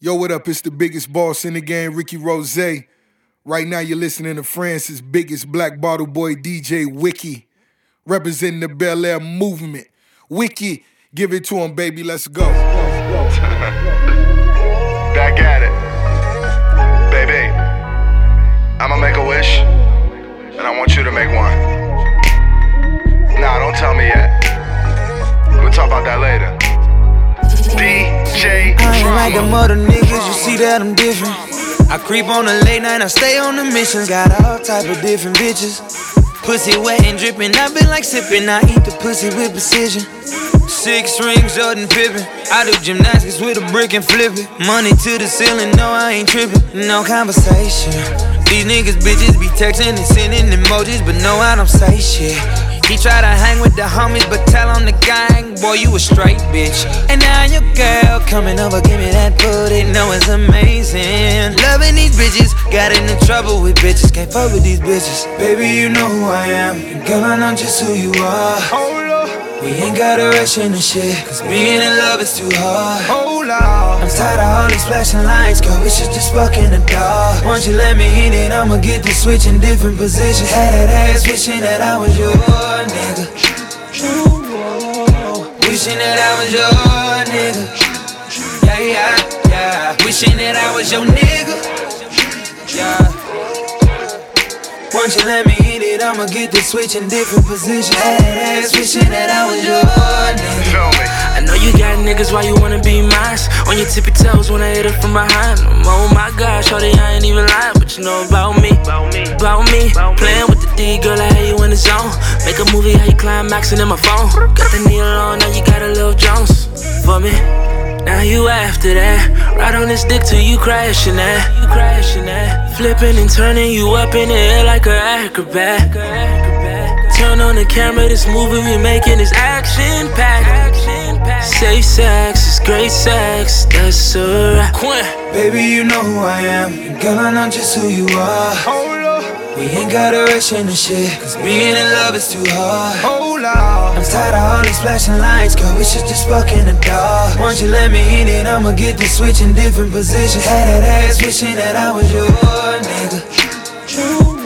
Yo, what up? It's the biggest boss in the game, Ricky Rose. Right now, you're listening to France's biggest black bottle boy, DJ Wiki, representing the Bel Air movement. Wiki, give it to him, baby. Let's go. Back at it. Baby, I'ma make a wish, and I want you to make one. Nah, don't tell me yet. We'll talk about that later. I ain't like them other niggas, you see that I'm different. I creep on the late night, I stay on the missions. Got all type of different bitches. Pussy wet and dripping, I been like sipping. I eat the pussy with precision. Six rings, Jordan Pippen. I do gymnastics with a brick and flip it. Money to the ceiling, no, I ain't tripping. No conversation. These niggas bitches be texting and sending emojis, but no, I don't say shit. He try to hang with the homies, but tell on the gang, boy, you a straight bitch. And now your girl coming over, give me that booty, know it's amazing. Loving these bitches, got into trouble with bitches, can't fuck with these bitches. Baby, you know who I am, girl, I know just who you are. We ain't gotta rush into shit, cause being in love is too hard. Hold on. I'm tired of all these flashing lights, girl, we should just fuck in the dark. Once you let me in it, I'ma get to switch in different positions. Had that ass wishing that I was your nigga. Wishing that I was your nigga. Yeah, yeah, yeah. Wishing that I was your nigga. Yeah. Once you let me in it, I'ma get to switch in different positions. That ass wishing that I was your nigga. Feel me? I know you got niggas why you wanna be mine. On your tippy toes when I hit it from behind. Oh my god, shorty, I ain't even lying, but you know about me. About me. About me. Playing with the D, girl, I had you in the zone. Make a movie, how you climaxing in my phone. Got the needle on, now you got a little Jones for me. Now you after that. Ride on this dick till you crashing that. You crashing that. Flipping and turning you up in the air like a acrobat. Turn on the camera, this movie we making is action packed. Safe sex is great sex, that's alright. Quinn. Baby, you know who I am, girl, I know just who you are. We ain't gotta rush into shit, cause being in love is too hard. Hold on. I'm tired of all these flashing lights, girl, we should just fuck in the dark. Once you let me in it, I'ma get to switch in different positions. Had that ass wishing that I was your nigga. True.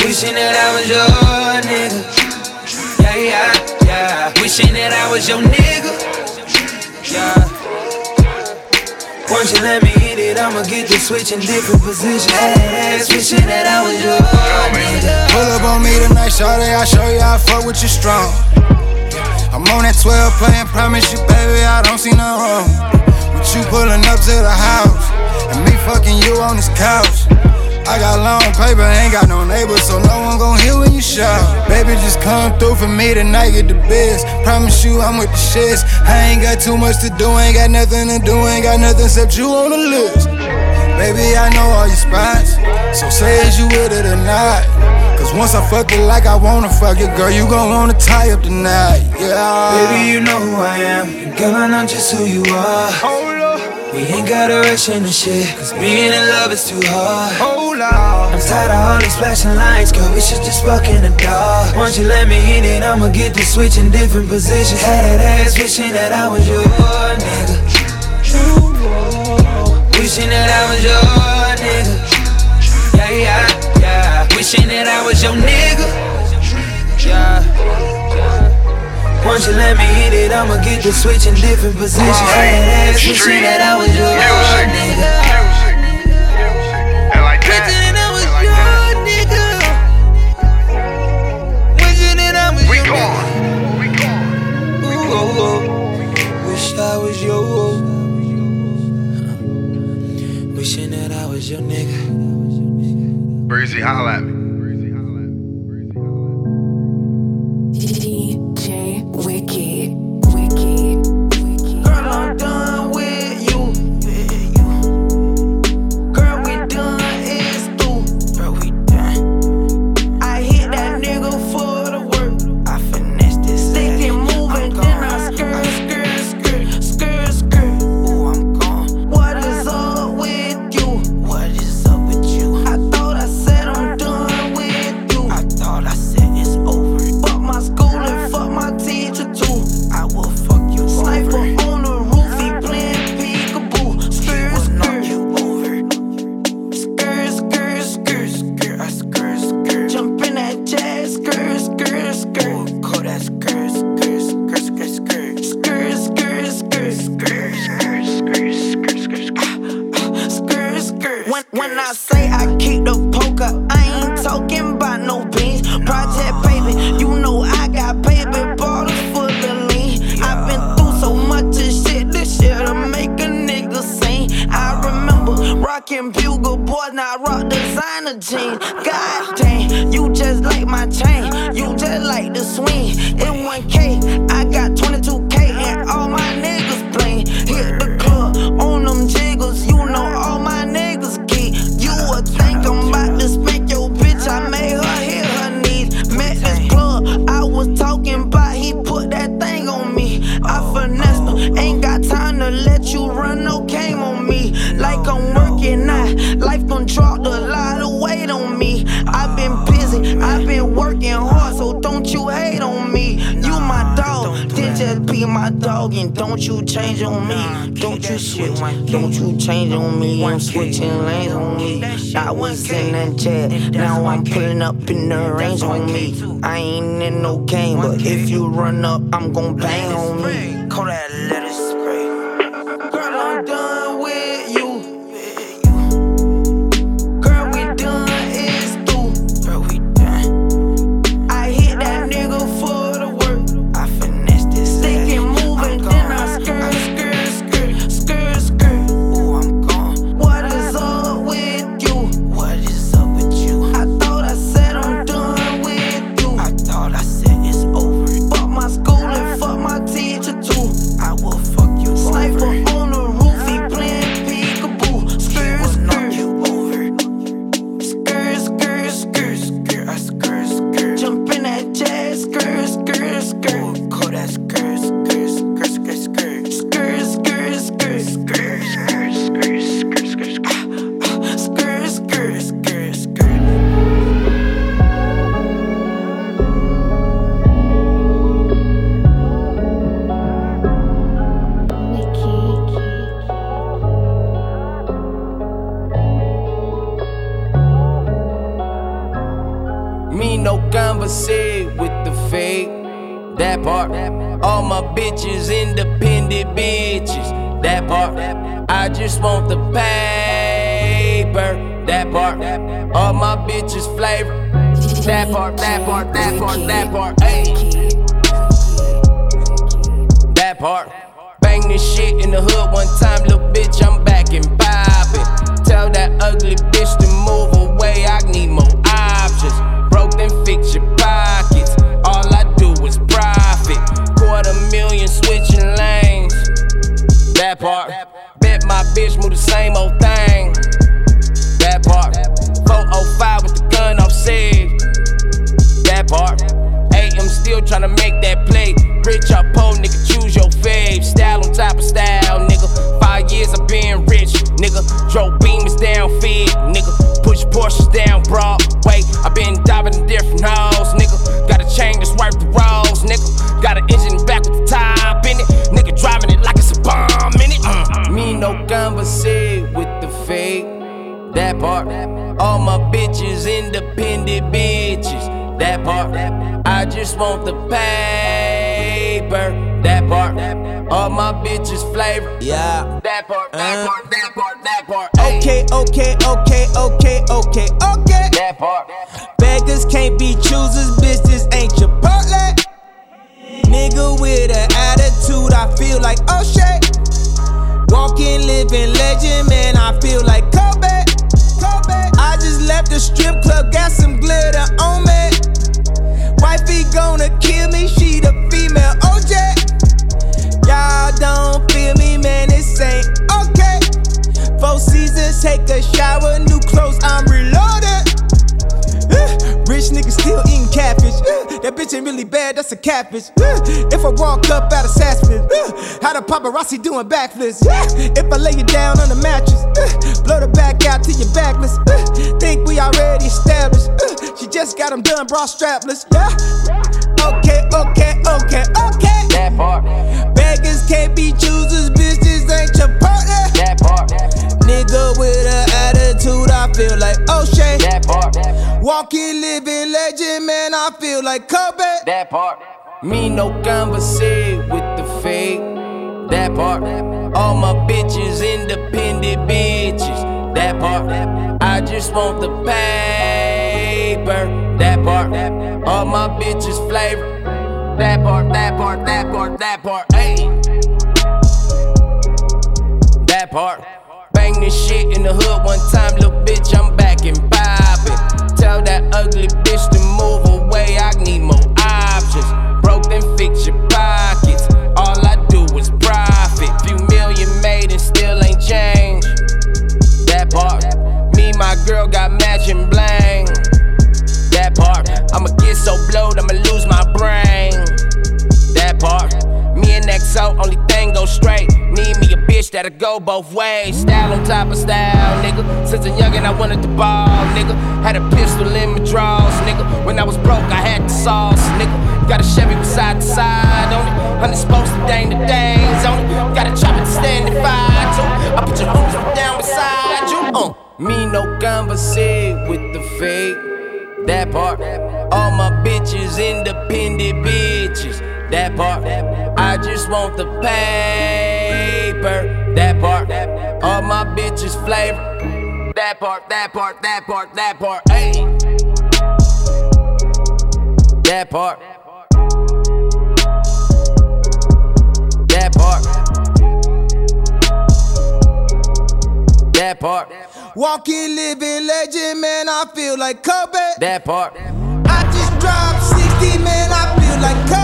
Wishing that I was your nigga. Yeah, yeah, yeah. Wishing that I was your nigga. Yeah. Once you let me hit it, I'ma get to switch in different positions. Ass wishing that I was your. Pull up on me tonight, shawty, I show you I fuck with you strong. I'm on that 12 playing, promise you, baby, I don't see no wrong. With you pulling up to the house, and me fucking you on this couch. I got long paper, ain't got no neighbors, so no one gon' hear when you shout. Just come through for me tonight, get the best. Promise you I'm with the shits. I ain't got too much to do, ain't got nothing to do, ain't got nothing except you on the list. Baby, I know all your spots, so say is you with it or not. Cause once I fuck it like I wanna fuck it, girl, you gon' wanna tie up tonight, yeah. Baby, you know who I am, girl, I know just who you are. Oh, We ain't gotta rush into shit, cause being in love is too hard. Hold on. I'm tired of all these flashing lights, girl, we should just fuck in the dark. Once you let me in it, I'ma get to switch in different positions. Had that ass wishing that I was your nigga. Wishing that I was your nigga. Yeah, yeah, yeah. Wishing that I was your nigga. Yeah. Once you let me hit it, I'ma get to switch in different positions. Had that ass wishing that I was your Music. nigga. Music. And. Wishing that I was and like your that. nigga. Wishing that I was your gone. We gone. Ooh, oh, oh. Wish I was your. Wishing that I was your nigga. Breezy, holla at me. change on me. Don't you switch. Don't you change on me. I'm switching lanes on me. I was in that jet. Now I'm pulling up in the range on me. I ain't in no game, but if you run up, I'm gon' bang on me. Call that letter. a catfish. If I walk up out of Saspin, how the paparazzi doing backflips? If I lay you down on the mattress, blow the back out to your backless. Think we already established? She just got them done, bra strapless. Yeah, Okay, okay, okay, okay. That part. Beggars can't be choosers, bitches ain't your partner. That part. Nigga with an attitude, I feel like O'Shea. That part. That part. Walking, living legend, man, I feel like Kobe. That part. Me no conversate with the fake. That part. All my bitches independent bitches. That part. I just want the paper. That part. All my bitches flavor. That part. That part. That part. That part. Hey. That part. Bang this shit in the hood one time, little bitch. I'm back in five. That ugly bitch to move away, I need more options. Broke then fix your pockets. All I do is profit. Few million made and still ain't changed. That part. Me, my girl got matching bling. That part. I'ma get so blowed, I'ma lose my XO, only thing go straight. Need me a bitch that'll go both ways. Style on top of style, nigga. Since a youngin', I wanted to ball, nigga. Had a pistol in my drawers, nigga. When I was broke, I had the sauce, nigga. Got a Chevy with side to side on it. Honey supposed to dang the things on it. Got a chopper to stand and fire too. I put your hoes down beside you. Uh. Me no conversate with the fake. That part. All my bitches independent bitches. That part. I just want the paper. That part. All my bitches flavor. That part, that part, that part, that part. Hey. That part. That part. That part. Walking, living legend, man, I feel like Kobe. That part. I just dropped 60, man, I feel like Kobe.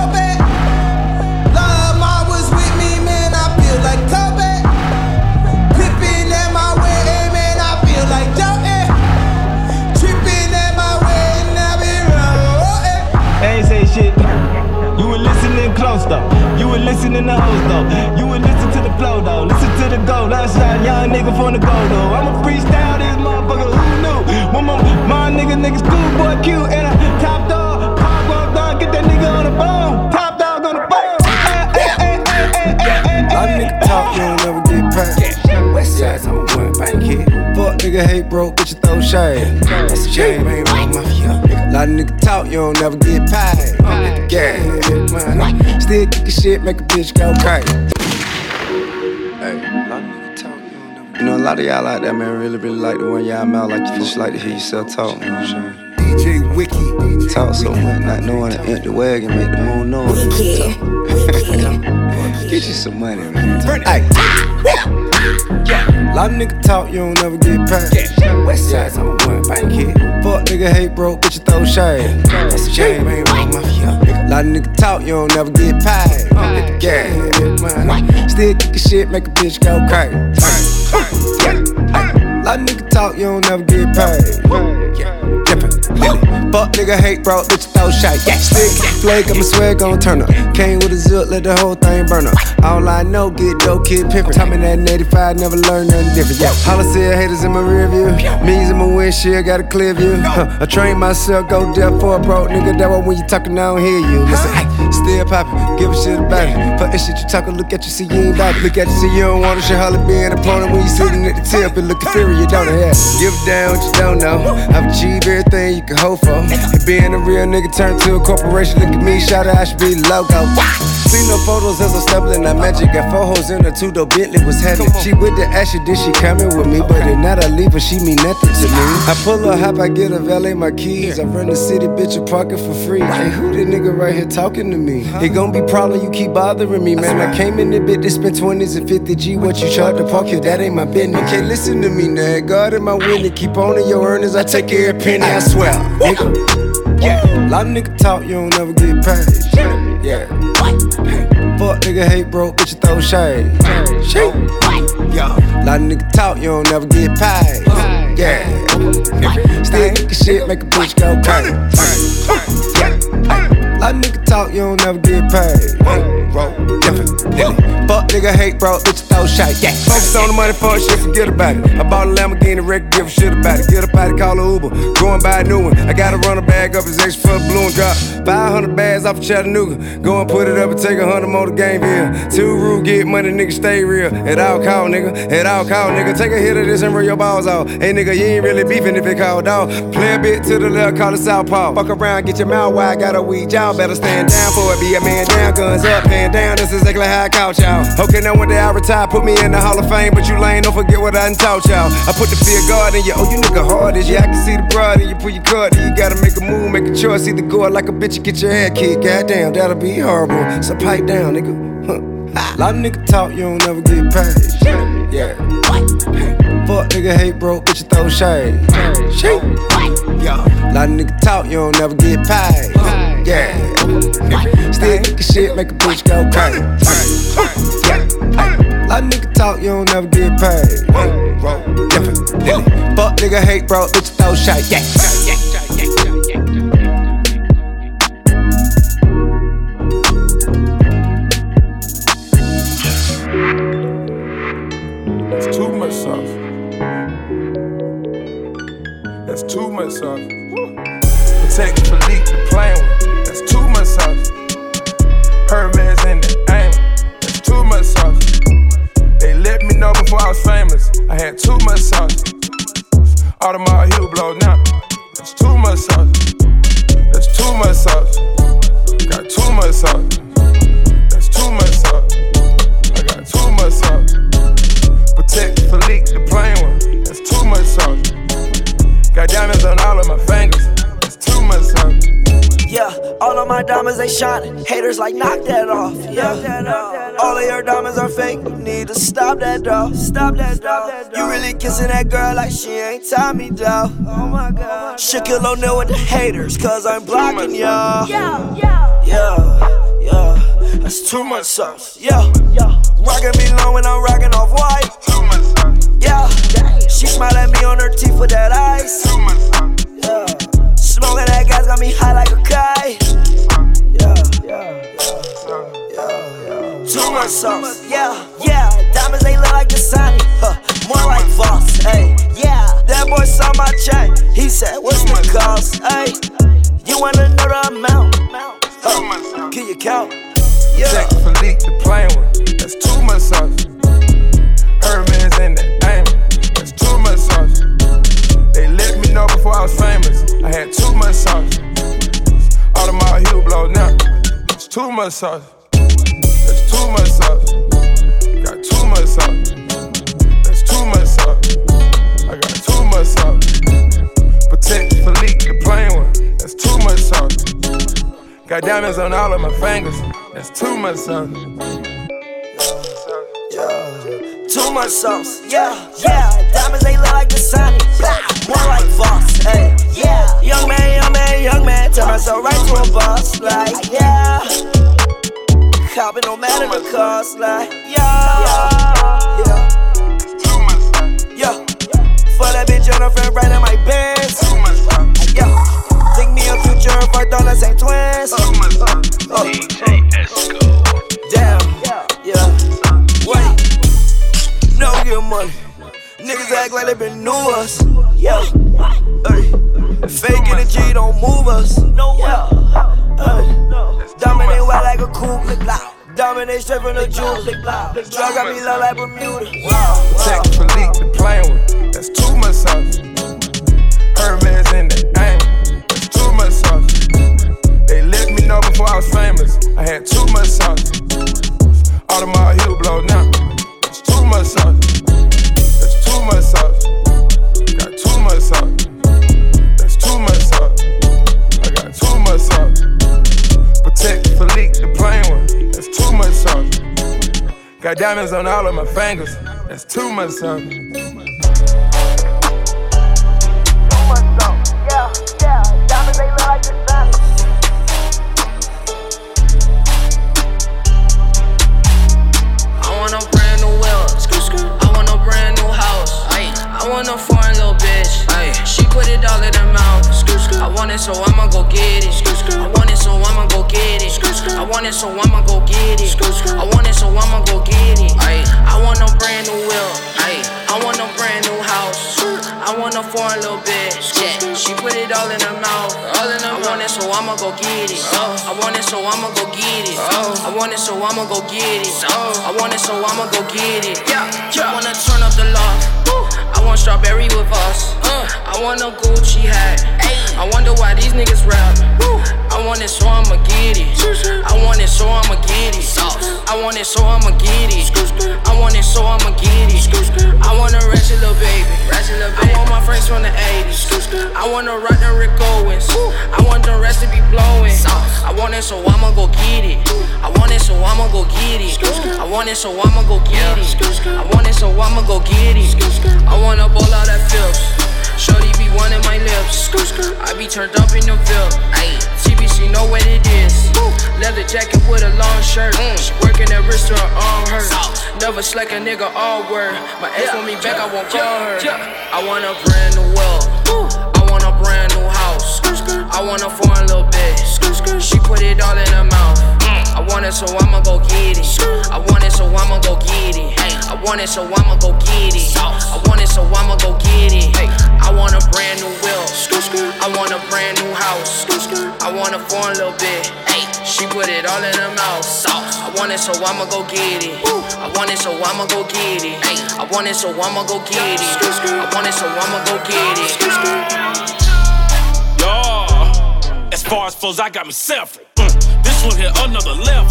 You were listening to hoes though. You were listening to the flow though. Listen to the go. Last shot, young nigga from the go though. I'ma freestyle this motherfucker. Who knew? One more, my nigga, nigga, schoolboy Q and a top dog. Pop walk down, get that nigga on the phone. Top dog on the phone. Ay, ay, ay, ay, ay, ay, ay, Lot of nigga talk, you don't never get paid. Nigga hate broke, bitch you throw shade. That's a shame, ain't wrong, mafia. Lot of nigga talk, you don't never get paid. Yeah, man. Still kick shit, make a bitch go crazy. Hey, lot of you don't never. You know, a lot of y'all out there, man, really, really like the one y'all mouth like you just like to hear yourself talk. You know what I'm saying? DJ Wiki. Talk so much, not knowing to empty the wagon, make the moon noise. Wicked. Wicked. Get you some money, man. Hey. Lot of nigga talk, you don't never get paid. West side, I'm a one bank kid. Fuck nigga hate broke, bitch you throw shade. That's a shame, ain't mafia. Lot of nigga talk, you don't never get paid. Yeah, man. Still kick shit, make a bitch go crazy. Lot nigga talk, you don't never get paid. Dippin', Lily. Fuck nigga hate bro, bitch throw shit. Yeah, stick, flake, I'ma swag gon' turn up. Came with a zip, let the whole thing burn up. All I know, get dope, kid pimpin'. Tommy that 85, never learn nothing different. Yeah, said haters in my rear view. Me's in my windshield, got a clear view. Huh, I train myself, go deaf for a broke nigga. That why when you talkin', I don't hear you. Listen, ay, still poppin', give a shit about it. Fuck that shit you talkin', look at you, see you ain't about it. Look at you, see you don't want to shit, holla be an opponent when you sitting at the tip and looking furious, don't it? Yeah. Give down what you don't know. I've achieved everything you can hope for. And being a real nigga turned to a corporation, look at me, shout out, I should be logo. See no photos as I'm stumbling, I magic. Got four hoes in her two door Bentley was heavy. She with the ashy, then she coming with me. But if not, I leave her, she mean nothing to me. I pull her hop, I get a valet my keys. I run the city, bitch, a parking for free. Hey, who the nigga right here talking to me? It gon' be problem, you keep bothering me, man. I came in the bit to spend 20s and 50 G. What you charge to park here, that ain't my business. You can't listen to me, now. God in my winning, keep on in your earnings. I take every penny, I swear. Nigga. Yeah. Lot of nigga talk, you don't never get paid. Yeah. Fuck nigga hate broke, bitch you throw shade. Shade. Yeah. Lot of nigga talk, you don't never get paid. Yeah. Still kick shit, make a bitch go crazy. Of nigga talk, you don't never get paid. Roll, definitely. Fuck nigga hate bro, bitch throw shade. Yeah. Focus on the money, fuck shit, forget about it. I bought a Lamborghini record, give a shit about it. Get up out it, call a Uber, go and buy a new one. I gotta run a bag up, it's extra for the blue and drop. 500 bags off of Chattanooga. Go and put it up and take a hundred more to Gameville. Two rule, get money, nigga, stay real. At all call, nigga. At all call, nigga. Take a hit of this and roll your balls off. Hey, nigga, you ain't really beefing if it called off. Play a bit to the left, call it southpaw. Fuck around, get your mouth wide, got a weed. Y'all better stand down for it. Be a man down, guns up, hand down. This is exactly how I couch y'all. Okay, now one day I retire, put me in the Hall of Fame, but you lame, don't forget what I done taught y'all. I put the fear guard in you, oh, you nigga hard as yeah, I can see the broad and you pull your then you gotta make a move, make a choice, either go out like a bitch or get your head kicked. Goddamn, that'll be horrible. So pipe down, nigga. Huh. A lot of niggas talk, you don't never get paid. Yeah. Fuck nigga hate broke, bitch you throw shade. Shade. Yeah. Lot of niggas talk, you don't never get paid. Yeah. Still kick shit, make a bitch go crazy. Yeah. Lot of niggas talk, you don't never get paid. Different. Fuck nigga hate broke, bitch you throw shade. Yeah. Dog. You kissing that girl like she ain't Tommy dog. Oh my god. Shaquille O'Neal with the haters, cause I'm blocking y'all. Yeah, yeah, yeah, yeah. That's too much sauce. Yeah, yeah. Rockin' me low when I'm rockin' off white. Too much. Yeah, she smile at me on her teeth with that ice. Too much. Yeah. Smoking that gas got me high like a kite. Yeah, yeah, yeah, yeah. Too much sauce. Yeah, yeah. Diamonds they look like Dasani. Huh. More like Voss. Hey, yeah. That boy saw my chain. He said, What's the cost? Hey, you wanna know the amount? Huh. Can you count? Yeah. Patek Philippe, the plain one. That's too much sauce. Hermes in the aim. That's too much sauce. They let me know before I was famous. I had too much sauce. Audemars heel blow now. It's too much sauce. That's too much sauce. Much sauce. Patek Philippe, the plain one. That's too much sauce. Got diamonds on all of my fingers. That's too much sauce. Too much sauce, yeah, yeah. Diamonds they look like Dasani, blah, more like Voss, hey, yeah. Young man, young man, young man, turn myself right to a boss, like, yeah. Copping no matter the cost, like, yeah, yeah. Yeah, for that bitch on her friend right in my Benz, yeah. Think me a future if I thought the same twins. Oh. DJ Esco. Damn, yeah. Wait. No get money. Niggas act like they been new us. Yeah. Ay. Fake energy don't move us. No yeah. Dominate wild like a cougar. Dominate straight from the jewel. Drug got me low like Bermuda. Patek Philippe, plain one. That's too much sauce. Hermes in the aim. That's too much sauce. They let me know before I was famous. I had too much sauce. Audemars heel blow now. It's too much sauce. That's too much sauce. Got too much sauce. That's too much sauce. I got too much sauce. Patek Philippe, the plain one. That's too much sauce. Got diamonds on all of my fingers. That's too much sauce. I'ma go get it. Oh. I want it, so I'ma go get it. I want it, so I'ma go get it. Yeah, yeah. I wanna turn up the loft. I want strawberry with us. Uh. I want a Gucci hat. I wonder why these niggas rap. I want it, so I'ma get it. I want it, so I'ma get it. I want it, so I'ma get it. I want it, so I'ma get it. I want a ratchet little baby. I want my friends from the 80s. I wanna rock the Rick Owens. I want the rest to be blowing. I want it, so I'ma go get it. I want it, so I'ma go go get it. I want it, so I'ma go get it. I want it, so I'ma go get it. I wanna ball out that filth. Shorty be wanting my lips. I be turned up in the Ville. Ayy, TBC know what it is. Leather jacket with a long shirt. She working that wrist or her arm hurt. Never slack a nigga all word. My ex want me back, I won't call her. I want a brand new world. I want a brand new house. I want a foreign little bitch. She put it all in her mouth. I want it, so I'ma go get it. I want it, so I'ma go get it. I want it, so I'ma go get it. I want it, so I'ma go get it. I want a brand new wheel. I want a brand new house. I want a foreign little bit. She put it all in her mouth. I want it, so I'ma go get it. I want it, so I'ma go get it. I want it, so I'ma go get it. I want it, so I'ma go get it. Yeah. As far as flows, I got me several. One here, another level.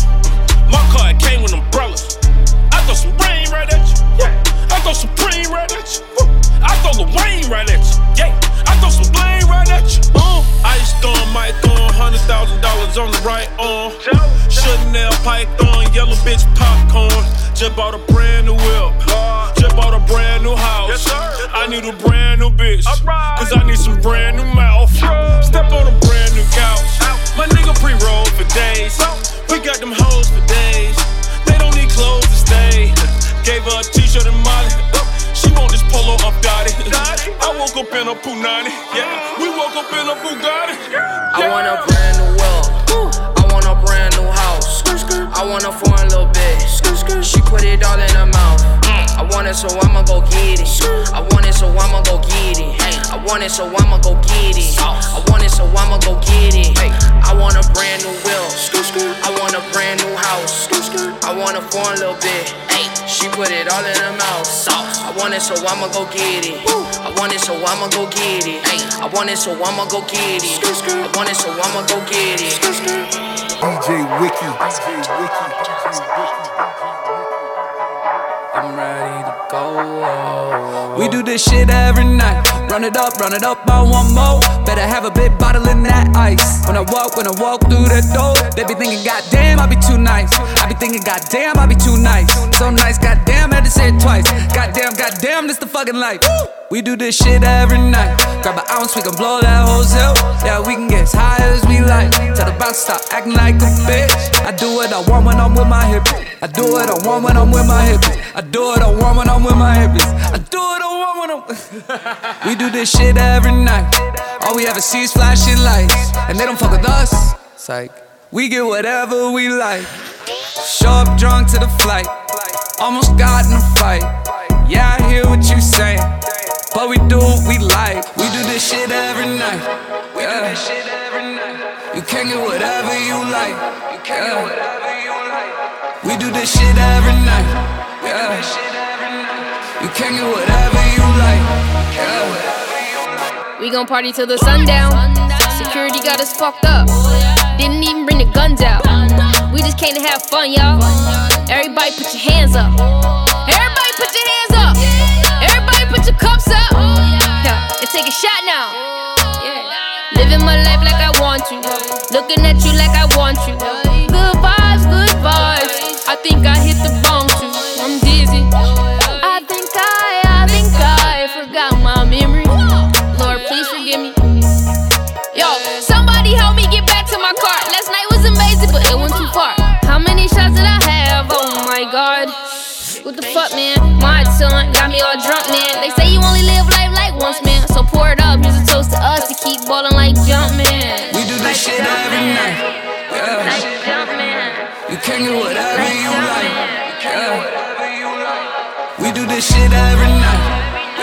My car came with umbrellas. I throw some rain right at you. Yeah. I throw some cream right at you. Woo. I throw the rain right at you. Yeah. I throw some blame right at you. Uh. Ice storm, might throw hundred thousand dollars on the right arm. Chanel python, yellow bitch popcorn. Just bought a brand new whip. Just bought a brand new house. I need a brand new bitch. Cause I need some brand new mouth. Step on a brand new couch. My nigga pre-roll for days. We got them hoes for days. They don't need clothes to stay. Gave her a t-shirt and Molly. She want this polo up Dottie. I woke up in a Punani. Yeah, we woke up in a Bugatti. I want a brand new world. I want a brand new house. I want a foreign little bitch. She put it all in her mouth. I want it, so I'ma go get it. I want it, so I'ma go get it. I want it, so I'ma go get it. I want it, so I'ma go get it. I want a brand new wheel. I want a brand new house. I want a foreign little bitch. She put it all in her mouth. I want it, so I'ma go get it. I want it, so I'ma go get it. I want it, so I'ma go get it. I want it, so I'ma go get it. DJ Wiki. DJ Wiki. I'm ready to go. We do this shit every night. Run it up, run it up, I want more. Better have a big bottle in that ice. When I walk, when I walk through the door, they be thinking, goddamn, I be too nice. I be thinking, goddamn, I be too nice. So nice, goddamn, had to say it twice. Goddamn, goddamn, this the fucking life. We do this shit every night. Grab an ounce, we can blow that whole cell. Yeah, we can get as high as we like. Tell the boss stop acting like a bitch. I do what I want when I'm with my hippies. I do what I want when I'm with my hippies. I do what I want when I'm with my hippies. I do what I want when I'm. we do this shit every night. All we ever see is flashing lights, and they don't fuck with us. Psych. We get whatever we like. Show up drunk to the flight. Almost got in a fight. Yeah, I hear what you saying. But we do what we like. We do this shit every night. We do this shit every night. You can get whatever you like. You can get whatever you like. We do this shit every night. Yeah. You can get whatever you like. Yeah. We gon' party till the sundown. Security got us fucked up. Didn't even bring the guns out. We just came to have fun, y'all. Everybody put your hands up. Cups up. Yeah, and take a shot now. Living my life like I want to. Looking at you like I want you. Good vibes, good vibes. I think I hit the bomb too. I'm dizzy. I think I, I think I forgot my memory. Lord, please forgive me. Yo, somebody help me get back to my car. Last night was amazing, but it went too far. How many shots did I have? Oh my god. What the fuck, man? My son got me all drunk, man. They say you So pour it up. Here's a toast to us to keep ballin' like Jumpman. We do this shit every night. Yeah. You can get whatever you like. Yeah. We do this shit every night.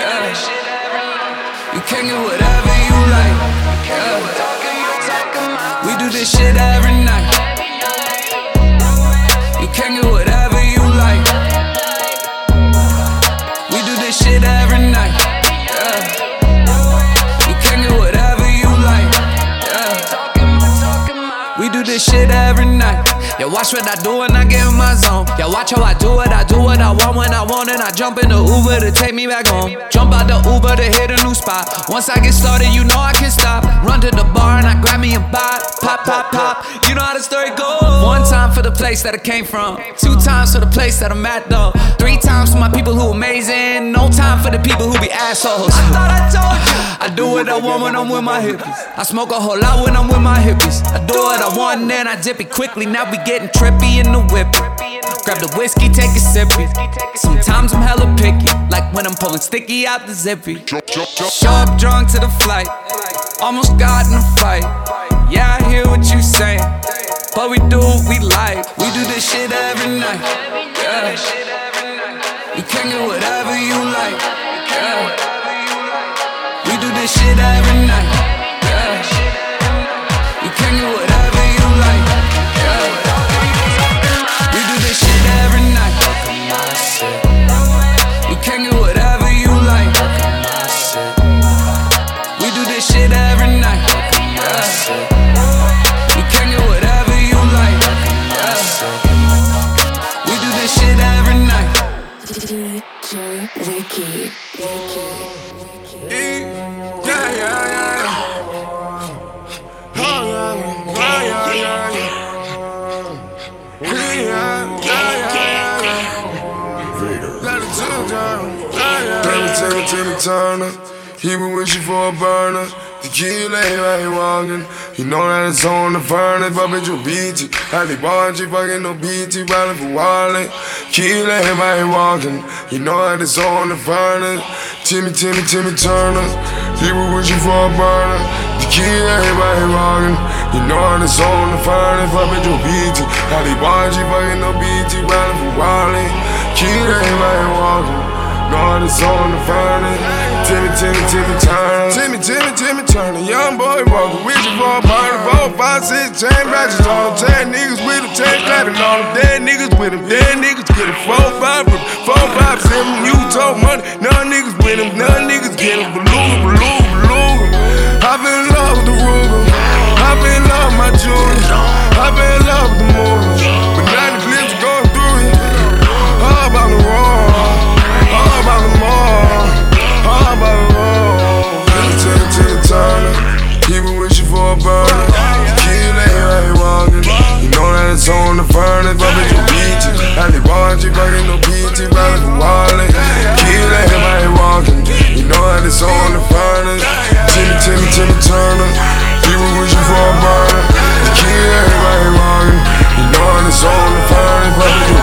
Yeah. You can get whatever you like. Yeah. We do this shit every night. You can get whatever this shit every night. Yeah, watch what I do when I get in my zone. Yeah, watch how I do it. I do what I want when I want it. I jump in the Uber to take me back home. Jump out the Uber to hit a new spot. Once I get started, you know I can stop. Run to the bar and I grab me a bot. Pop, pop, pop. You know how the story goes. One time for the place that I came from. Two times for the place that I'm at though. Three times for my people who amazing. No time for the people who be assholes. I thought I told you. I do what I want when I'm with my hippies. I smoke a whole lot when I'm with my hippies. I do what I want and then I dip it quickly. Now we getting trippy in the whip. Grab the whiskey, take a sippy. Sometimes I'm hella picky, like when I'm pulling sticky out the zippy. Show up drunk to the flight, almost got in a fight. Yeah, I hear what you saying, but we do what we like. We do this shit every night. Yeah. You can get whatever you like. Yeah. We do this shit every night. Yeah. You can get whatever can get whatever you like. We do this shit every night. You can get whatever you like. We do this shit every night. DJ Wiki. Yeah, Let it turn down. Yeah, yeah, yeah. Tina, Tina, Turner. He been wishing for a burner. The lay right walking. You know that it's on the furnace. But bitch, you. Had the bungee fucking no BT, riding for wallet. Lay right walking. You know that it's on the furnace. Timmy, Timmy, Timmy Turner. He was wishing for a burner. The lay right walking. You know that it's on the furnace. But bitch, you. Had the bungee fucking no BT, riding for wallet. Lay right walking. Know it's on the furnace. Timmy, Timmy, Timmy Turner. Timmy, Timmy, Timmy Turner. Young boy walking with you for a party. Four, five, six, chain ratchets on him. Ten niggas with him, ten clapping on him. Dead niggas with him. Dead niggas get him. Four, five, four, five, seven. You told money. None niggas with him. None niggas get him. Beluga, beluga, beluga. I've been in love with the Ruger. I've been in love with my jewelry. I've been in love with the movie. But now the clips going through it. All about the wall. All about the mall. All about the wall. Tina, Tina Turner. He been wishing for a burner. Kid lay right walking. You know that it's on the furnace. But bitch, you beat it. Had the bungee fucking no PT. Riding for wallet. Kid lay right walking. You know that it's on the furnace. Timmy, Timmy, Timmy Turner. He been wishing for a burner. Kid lay right walking. You know that it's on the furnace. But bitch, you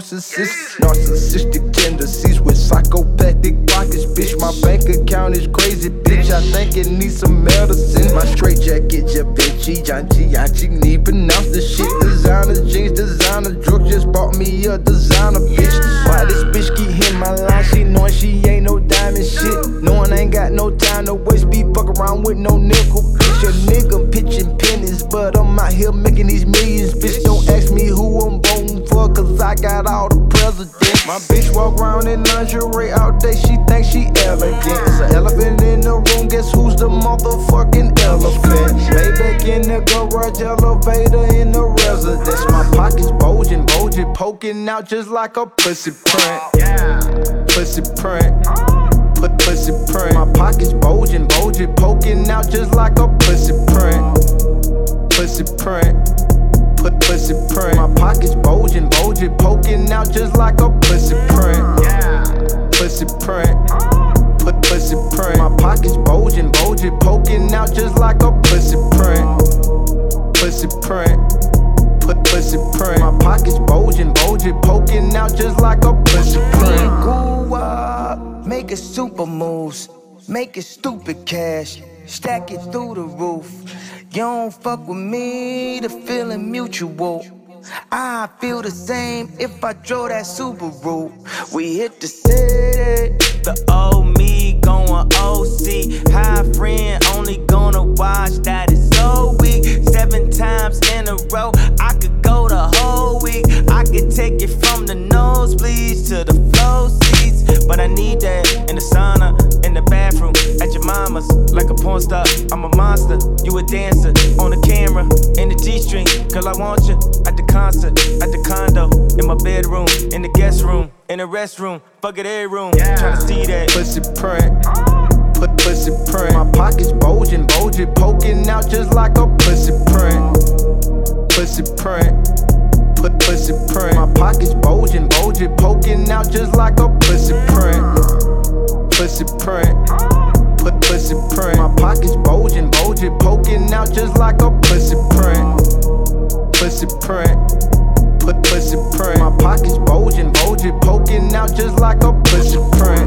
Narcissistic got all the presidents. My bitch walk around in lingerie all day. She thinks she elegant. It's an elephant in the room. Guess who's the motherfucking elephant? Maybach in the garage, elevator in the residence. My pockets bulging, bulging, poking out just like a pussy print. Yeah. Pussy print. Pussy print. My pockets bulging, bulging, poking out just like a pussy print. Pussy print. Put pussy print. My pockets bulging, bulging, poking out just like a pussy print. Yeah, Pussy print. Put pussy print. My pockets bulging, bulging, poking out just like a pussy print. Pussy print. Put pussy print. My pockets bulging, bulging, poking out just like a pussy print. Go up, make it super moves, make it stupid cash, stack it through the roof. You don't fuck with me, the feeling mutual. I feel the same if I drove that Subaru. We hit the city. The old me going OC. High friend only gonna watch that is so weak. Seven times in a row, I could go the whole week. I could take it from the nosebleeds to the flow seats. But I need that in the sauna, in the bathroom, at your mama's. Like a porn star, I'm a monster. You a dancer on the camera, in the G string. Girl, I want you at the concert, at the condo, in my bedroom, in the guest room, in the restroom. Fuck it, every room. Tryna see that. Pussy print. Put pussy print. My pockets bulging, bulging, poking out just like a pussy print. Pussy print. Pussy print. My pockets bulging, bulging, poking out just like a pussy print. Pussy print. Put pussy print. My pockets bulging, bulging, poking out just like a pussy print. Pussy print. Put pussy print. My pockets bulging, bulging, poking out just like a pussy print.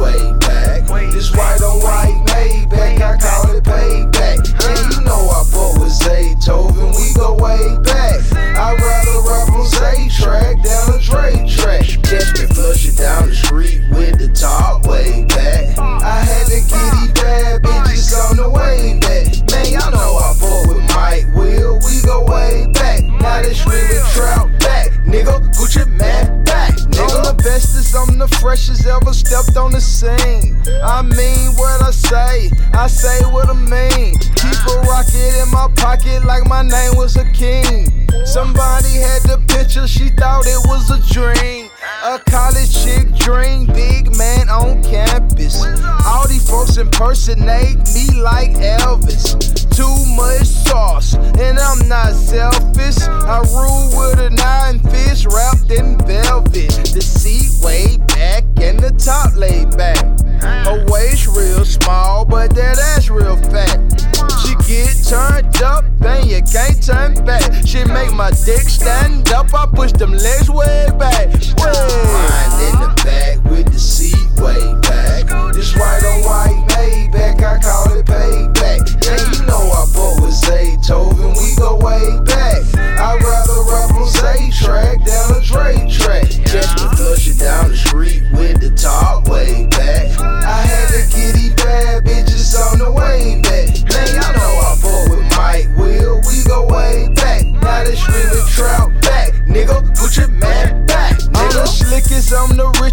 Way back. This white on white Maybach, I call it payback. And you know I bought with Zaytoven, we go way back. I'd rather rap on Zay track than a Dre track. Catch me flushing down the street with the top way back. I had to get these bad bitches on the way back. Man, y'all know I bought with Mike Will, we go way back. Now they screaming trout back, nigga. Gucci Mane back, nigga. I'm the bestest, I'm the freshest ever stepped on the scene. I mean what I say, I say what I mean. Keep a rocket in my pocket like my name was a king. Somebody had the picture, she thought it was a dream. A college chick dream, big man on campus. All these folks impersonate me like Elvis. Too much sauce, and I'm not selfish. I rule with a nine fish wrapped in velvet. The seat way back and the top laid back. Her waist real small, but that ass real fat. She get turned up, and you can't turn back. She make my dick stand up, I push them legs way back. Riding in the back with the seat way back. This white on white Maybach, I call it payback. And you know I bought with Zaytoven, we go way back. I'd rather rap on Zay track than a Dre street with the top way back. I had to get these bad bitches on the way back. Man, y'all know I fought with Mike Will, we go way back. Now they screaming trout back, nigga. Put your man back, nigga. Uh-huh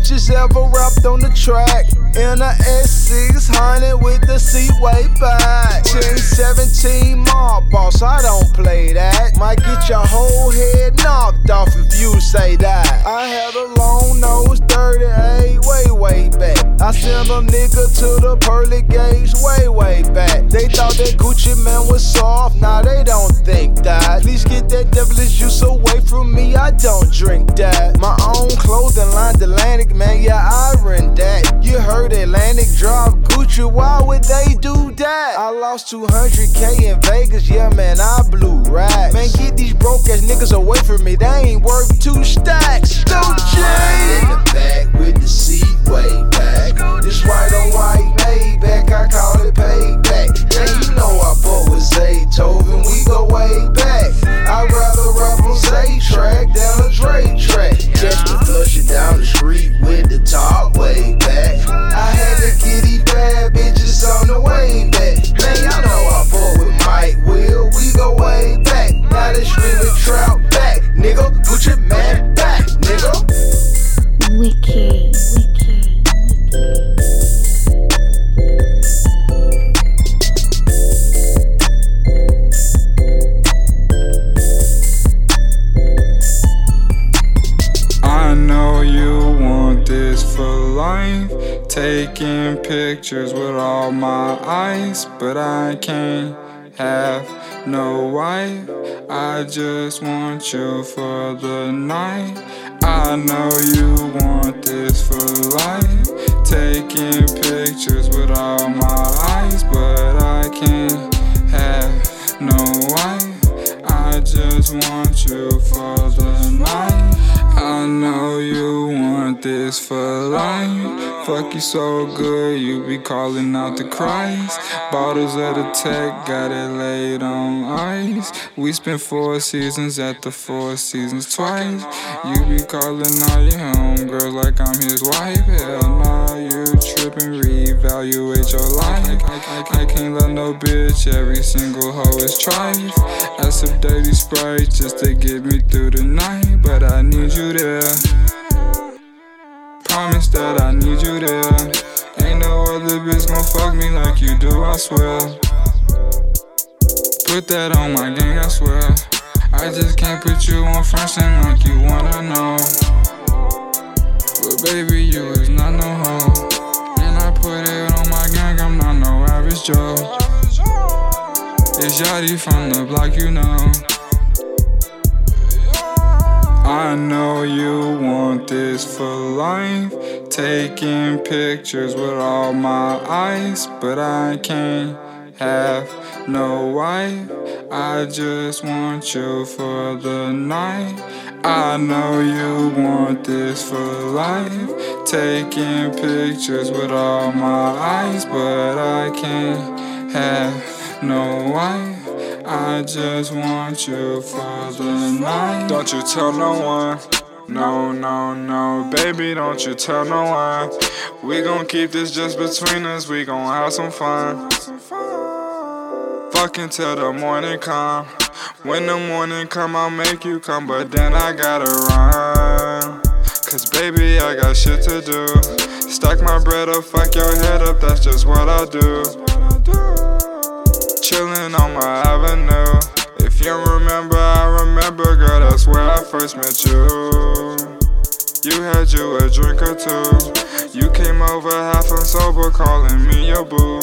bitches ever rapped on the track. In a S600 with the seat way back. 10, 17 mob boss, I don't play that. Might get your whole head knocked off if you say that. I had a long nose, 38, way, way back. I sent a nigga to the pearly gates way, way back. They thought that Gucci Mane was soft, now they don't think that. Please get that devilish juice away from me, I don't drink that. My own clothing line, Atlantic, man, yeah, I rent that. You heard Atlantic drop Gucci, why would they do that? I lost 200k in Vegas, yeah, man, I blew right. Man, get these broke ass niggas away from me, they ain't worth two stacks. Ride in the back with the seat way back. This white on white Maybach, I call it payback. Yeah, you know I bought with Zaytoven, we go way back. I'd rather rap on Zay track than a Dre track. Catch me flushing down the street with the top way back. I had to get these bad bitches on the way back. Man, y'all know I bought with Mike Will, we go way back. Now they screaming trout back, nigga. Gucci Mane back, nigga. Wicked. I life. Taking pictures with all my eyes, but I can't have no wife. I just want you for the night. I know you want this for life. Taking pictures with all my eyes, but I can't have no wife. I just want you for the night. I know you want this for life. Fuck you so good, you be calling out the Christ. Bottles of the tech, got it laid on ice. We spent four seasons at the Four Seasons twice. You be calling all your homegirls like I'm his wife. Hell nah, you trippin', reevaluate your life. I, can't let no bitch, every single hoe is trife. I sip dirty Sprite just to get me through the night, but I need you there. Promise that I need you there. Ain't no other bitch gon' fuck me like you do, I swear. Put that on my gang, I swear. I just can't put you on front end like you wanna know. But baby, you is not no hoe. And I put it on my gang, I'm not no average Joe. It's Yachty from the block, you know. I know you want this for life. Taking pictures with all my eyes, but I can't have no wife. I just want you for the night. I know you want this for life. Taking pictures with all my eyes, but I can't have no wife. I just want you for the night. Don't you tell no one. No, no, no, baby, don't you tell no one. We gon' keep this just between us, we gon' have some fun. Fuck until the morning come. When the morning come, I'll make you come, but then I gotta run. Cause baby, I got shit to do. Stack my bread up, fuck your head up, that's just what I do. Chillin' on my avenue. If you remember, I remember, girl, that's where I first met you. You had you a drink or two. You came over half unsober, calling me your boo.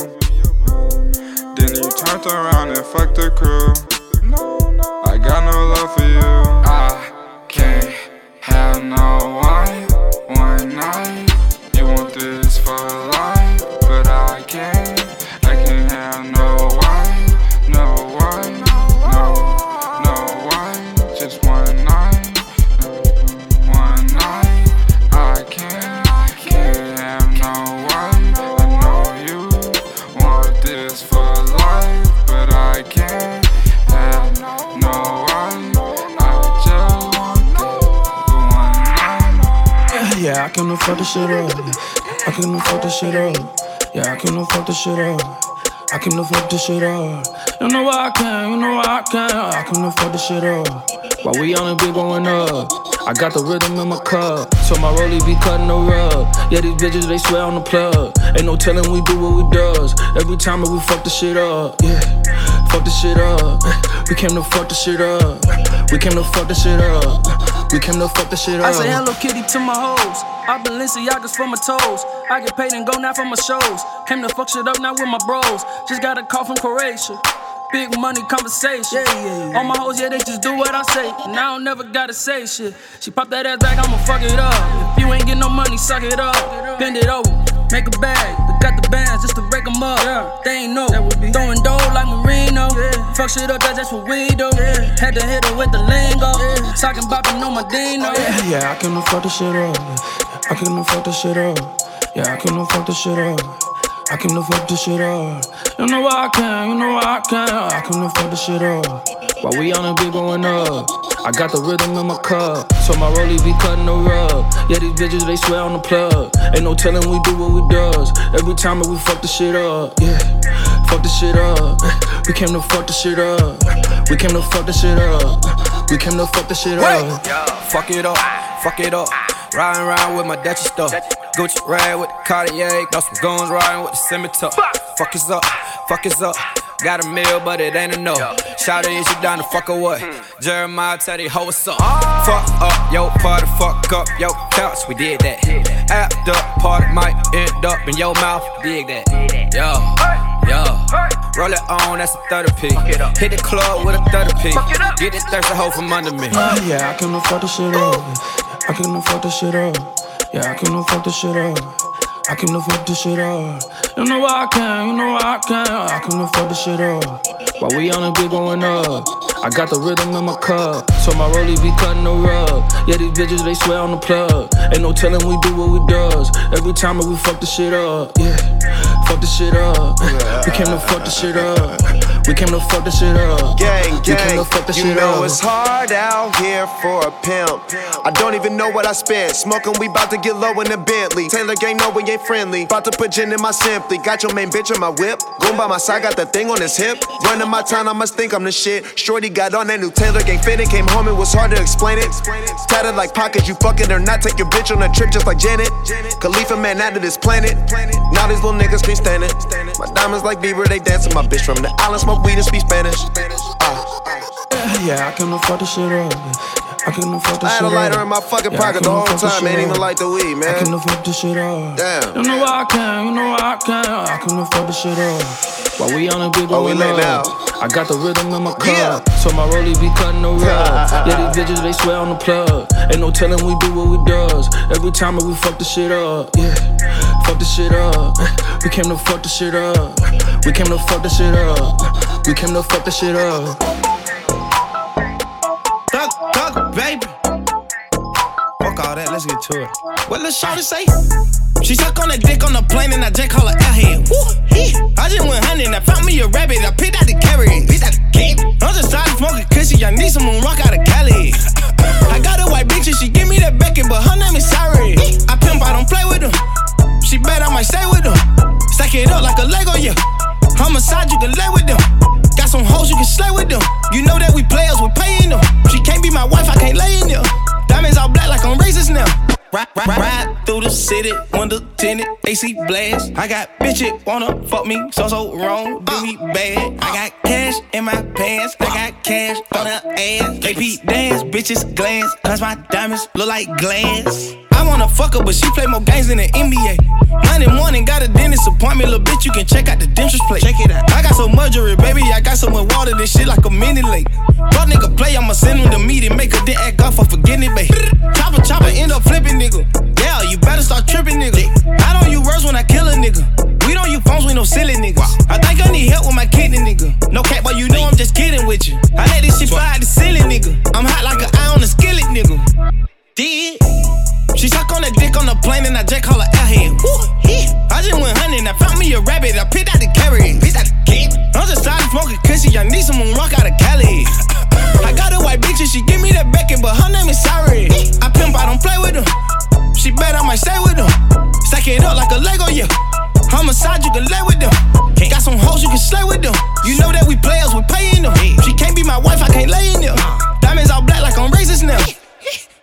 Then you turned around and fucked the crew. I got no love for you. I can't have no wine one night. You want this for life, Yeah, yeah, I can afford the shit up. I can afford the shit up. Yeah, I can afford the shit up. I can afford the shit up. You know why I can, you know why I can. I can afford the shit up. While we on the big going up. I got the rhythm in my cup, so my rollie be cutting the rug. Yeah, these bitches they swear on the plug. Ain't no telling we do what we does. Every time we fuck the shit up, yeah. Fuck the shit up. We came to fuck the shit up. We came to fuck the shit up. We came to fuck the shit up. I say Hello Kitty to my hoes. I Balenciagas for my toes. I get paid and go now for my shows. Came to fuck shit up now with my bros. Just got a call from Croatia. Big money conversation. Yeah, yeah, yeah. All my hoes, yeah, they just do what I say. And I don't never gotta say shit. She pop that ass back, I'ma fuck it up. If you ain't get no money, suck it up. Bend it over, make a bag. We got the bands just to break them up. Yeah. They ain't know. Throwing dough like Marino. Yeah. Fuck shit up, that's just what we do. Yeah. Had to hit her with the lingo. Yeah. Talking bopping on my Dino. Yeah, yeah, I can fuck the shit up. I can fuck the shit up. Yeah, I can fuck the shit up. I can fuck the shit up. You know I can, you know I can. I can fuck the shit up. While we on a big going up. I got the rhythm in my cup, so my rollie be cutting the rug. Yeah, these bitches they swear on the plug. Ain't no telling we do what we does. Every time that we fuck the shit up, yeah. Fuck the shit up. We came to fuck the shit up. We came to fuck the shit up. We came to fuck the shit up. Fuck it up, fuck it up. Riding around with my Dutchy stuff. Gucci rag with the Cartier. Got some guns riding with the scimitar. Fuck is up, fuck is up. Got a meal, but it ain't enough. Shout out, is you down to fuck or what? Jeremiah tell these hoes what's up. Fuck up, yo, party, fuck up, yo, couch, we did that. After party might end up in your mouth, dig that. Yo, yo. Roll it on, that's a 30p. Hit the club with a 30p. Get this thirsty hoe from under me. Uh, yeah, I can fuck the shit up. I can fuck the shit up. Yeah, I can fuck the shit up. I can no fuck the shit up. You know why I can, you know why I can. I can no fuck the shit up. While we on a big going up. I got the rhythm in my cup, so my rollie be cutting the rug. Yeah, these bitches they swear on the plug. Ain't no telling we do what we does. Every time that we fuck the shit up, yeah. Fuck the shit up. We came to fuck the shit up. We came to fuck the shit up. Gang, We came gang, to fuck the you shit know up. it's hard out here for a pimp. I don't even know what I spent. Smoking, we bout to get low in the Bentley. Taylor gang, no, we ain't friendly. About to put gin in my simply. Got your main bitch on my whip. Going by my side, got the thing on his hip. Running my town, I must think I'm the shit. Shorty got on that new Taylor gang fitted. Came home, it was hard to explain it. Tatted like pockets, you fucking or not. Take your bitch on a trip just like Janet. Khalifa man out of this planet. Now these little niggas stand it. My diamonds like Bieber, they dancing. My bitch from the island, smoke weed and speak Spanish. Uh. Yeah, I can fuck the shit up. I fuck the I had a lighter in my fucking Yeah, pocket the whole time, ain't even light the weed, man. I can fuck the shit up. Damn. You know why I can, you know why I can. I can fuck the shit up. While we on a big Oh, we up. now. I got the rhythm in my cup, so my rollie be cutting the rug. yeah, these bitches they swear on the plug. Ain't no telling we do what we does. Every time that we fuck the shit up, yeah. Fuck the shit up. We came to fuck the shit up. We came to fuck the shit up. We came to fuck the shit up. Let's get to it. What Lil Shawty say? She suck on a dick on the plane and I just call her airhead. Woo, hee. I just went hunting, I found me a rabbit, I picked out the carrot. Picked out the kid. I'm just tired of smoking cushy, I need some rock out of Cali. I got a white bitch and she give me that Beckett, but her name is Sari. I pimp, I AC blast. I got bitches wanna fuck me, so so wrong, do me bad. I got cash in my pants, I got cash on her ass. KP dance, bitches glance, cause my diamonds look like glass. I wanna fuck her, but she play more games than the NBA. Monday morning, got a dentist appointment, little bitch, you can check out the dentist plate. Check it out. I got so much jewelry, baby, I got so much water, this shit like a mini lake. Fuck nigga play, I'ma send him the meeting, make her then act off for forgetting it, babe. Chopper, chopper, end up flipping, nigga. Yeah, you better start tripping, nigga. I don't use words when I kill a nigga. We don't use phones we no silly niggas. I think I need help with my kidney, nigga. No cap, but you know I'm just kidding with you. I let this shit fly out the ceiling, nigga. I'm hot like an eye on a skillet, nigga. Did she suck on that dick on the plane and I just call her airhead. Woo, hee. I just went hunting, I found me a rabbit, I picked out the carrot. Picked out the kid. I'm just of smoking cushy, I need some rock out of Cali. I got a white bitch and she give me that Beckett, but her name is Sari. I pimp, I don't play with them. She bet I might stay with them. Stack it up like a Lego, yeah. Homicide, you can lay with them. Got some hoes, you can slay with them. You know that we players, we paying them. She can't be my wife, I can't lay in them. Diamonds all black like I'm racist now.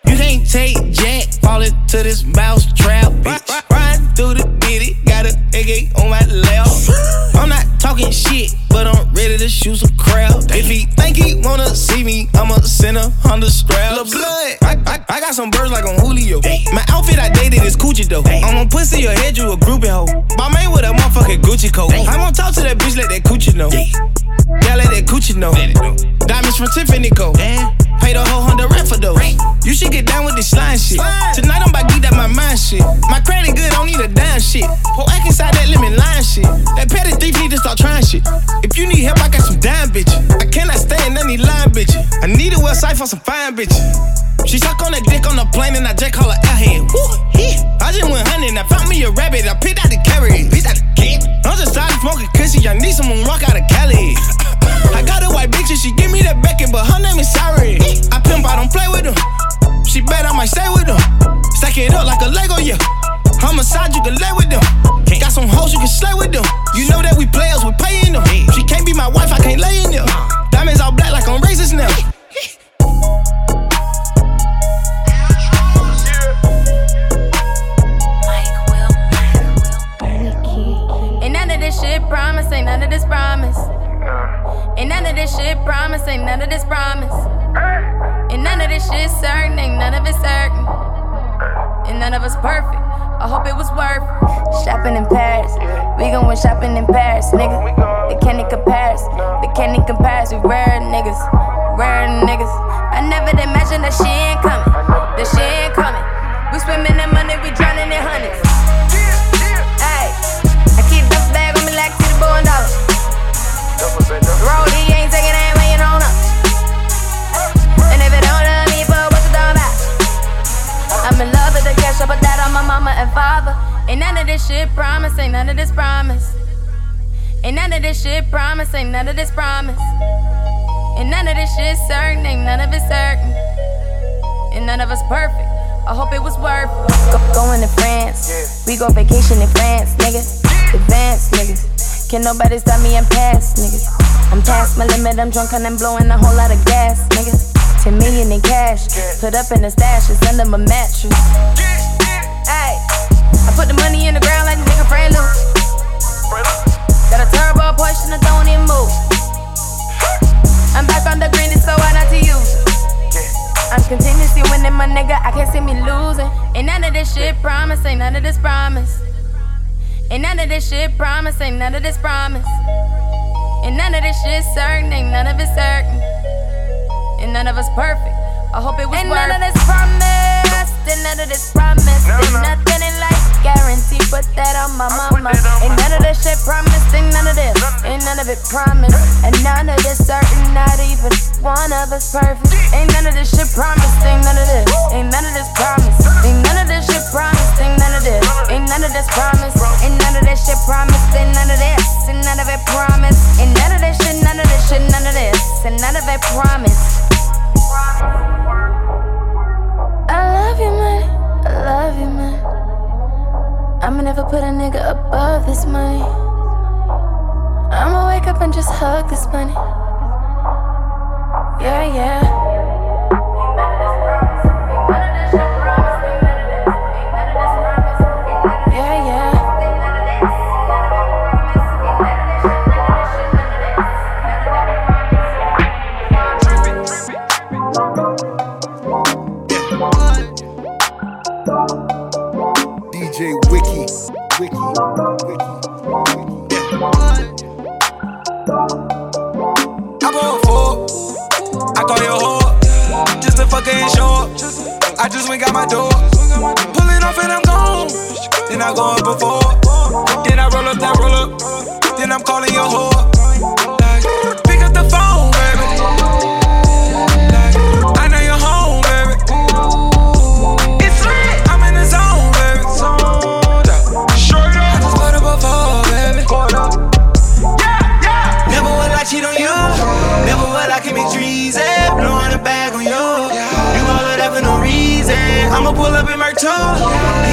You can't take Jack, fall into this mouse trap, bitch. Riding through the ditty, got a AK on my lap. I'm not talking shit, but I'm ready to shoot some crap. If he think he wanna see me, I'ma send a Honda strap. Lil' blood, I, I, I got some birds like on Julio. My outfit I dated is Coochie though. I'm a pussy your head, you a groupie hoe. My man with a motherfucking Gucci coat. I'm gonna talk to that bitch, let that Coochie know. Yeah, let that Coochie know. Diamonds from Tiffany Co. Pay the whole hundred rent for those. You should get down with this slime shit. Tonight I'm about to get that my mind shit. My credit good, don't need a dime shit. Act inside that lemon line shit. That petty thief need to start trying shit. If you need help, I got some dime bitches. I cannot stand any line bitches. I need a website for some fine bitches. She suck on that dick on the plane and I just call her airhead. Woo, yeah. I just went hunting, I found me a rabbit. I picked out the carrot. Picked out the kid. I'm just tired of smoking cushy. I need someone rock out of Cali. I got a white bitch and she give me that Beckett, but her name is Sorry. I pimp, I don't play with them. She bet I might stay with them. Stack it up like a Lego, yeah. Homicide, you can lay with them. Got some hoes, you can slay with them. You know that we players, we paying them. She can't be my wife, I can't lay in them. Diamonds all black like I'm racist now. Ain't none of this shit promise, ain't none of this promise. Ain't none of this shit promise, ain't none of this promise. Ain't none of this shit certain, ain't none of it certain. And none of us perfect. I hope it was worth. Shopping in Paris, we gon' win shopping in Paris, nigga. They can't compare us, they can't compare us. We rare niggas, rare niggas. I never imagined that she ain't coming, that she ain't coming. We swimming in money, we drowning in hundreds. Hey, I keep the bag on me like to the bone dollar. Rollie on my mama and father. Ain't none of this shit promise, ain't none of this promise. Ain't none of this shit promise, ain't none of this promise. And none of this shit certain, ain't none of it certain. And none of us perfect. I hope it was worth it. Go, going to France. We go vacation in France, nigga. Advance, niggas. Can nobody stop me? I'm past, niggas. I'm past my limit, I'm drunk and I'm blowing a whole lot of gas, nigga. 10 million in cash. Put up in the stash, it's under my mattress. I put the money in the ground like the nigga Fran Lou. Got a turbo Porsche and I don't even move. I'm back on the green, it's so hard not to use. I'm continuously winning, my nigga. I can't see me losing. Ain't none of this shit promise, ain't none of this promise. Ain't none of this shit promise, ain't none of this promise. And none of this shit certain, ain't none of it certain. And none of us perfect. I hope it was Ain't none of this promise, and none of this promise. Ain't nothing in life guaranteed, put that on my mama. Ain't none of this shit promised, ain't none of this. Ain't none of it promised, and none of this certain, not even one of us perfect. Ain't none of this shit promised, ain't none of this. Ain't none of this promised, ain't none of this shit promised, ain't none of this. Ain't none of this promised, ain't none of this shit promised, ain't none of this. Ain't none of it promised, ain't none of this shit, none of this shit, none of this. And none of it promised. I love you, man. I love you, man. I'ma never put a nigga above this money. I'ma wake up and just hug this money. Yeah, yeah. I go for I call your whore. Just to fucking show up. I just went got my door. Pulling off and I'm gone. Then I go up before. Then I roll up that roll up. Then I'm calling your whore. Pull up in my toe.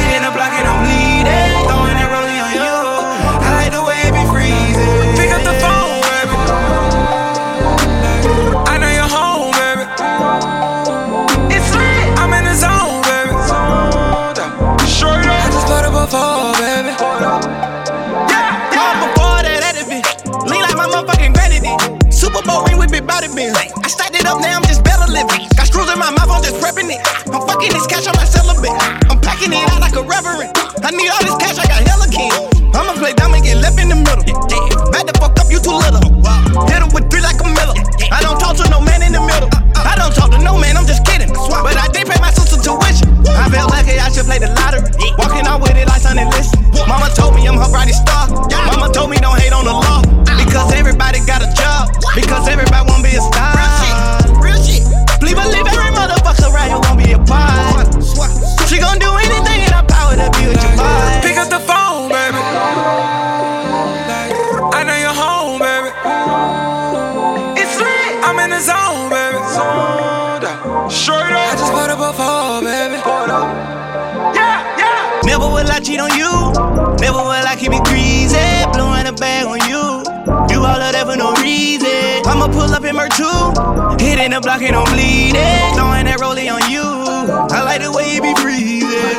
I'm this cash, I'm not celibate. I'm packing it out like a reverend. I need all this cash, I got hella king. I'ma play dumb and get left in the middle. For no reason. I'ma pull up in Mer 2. Hitting the block and I'm bleeding. Throwing that rollie on you. I like the way you be breathing.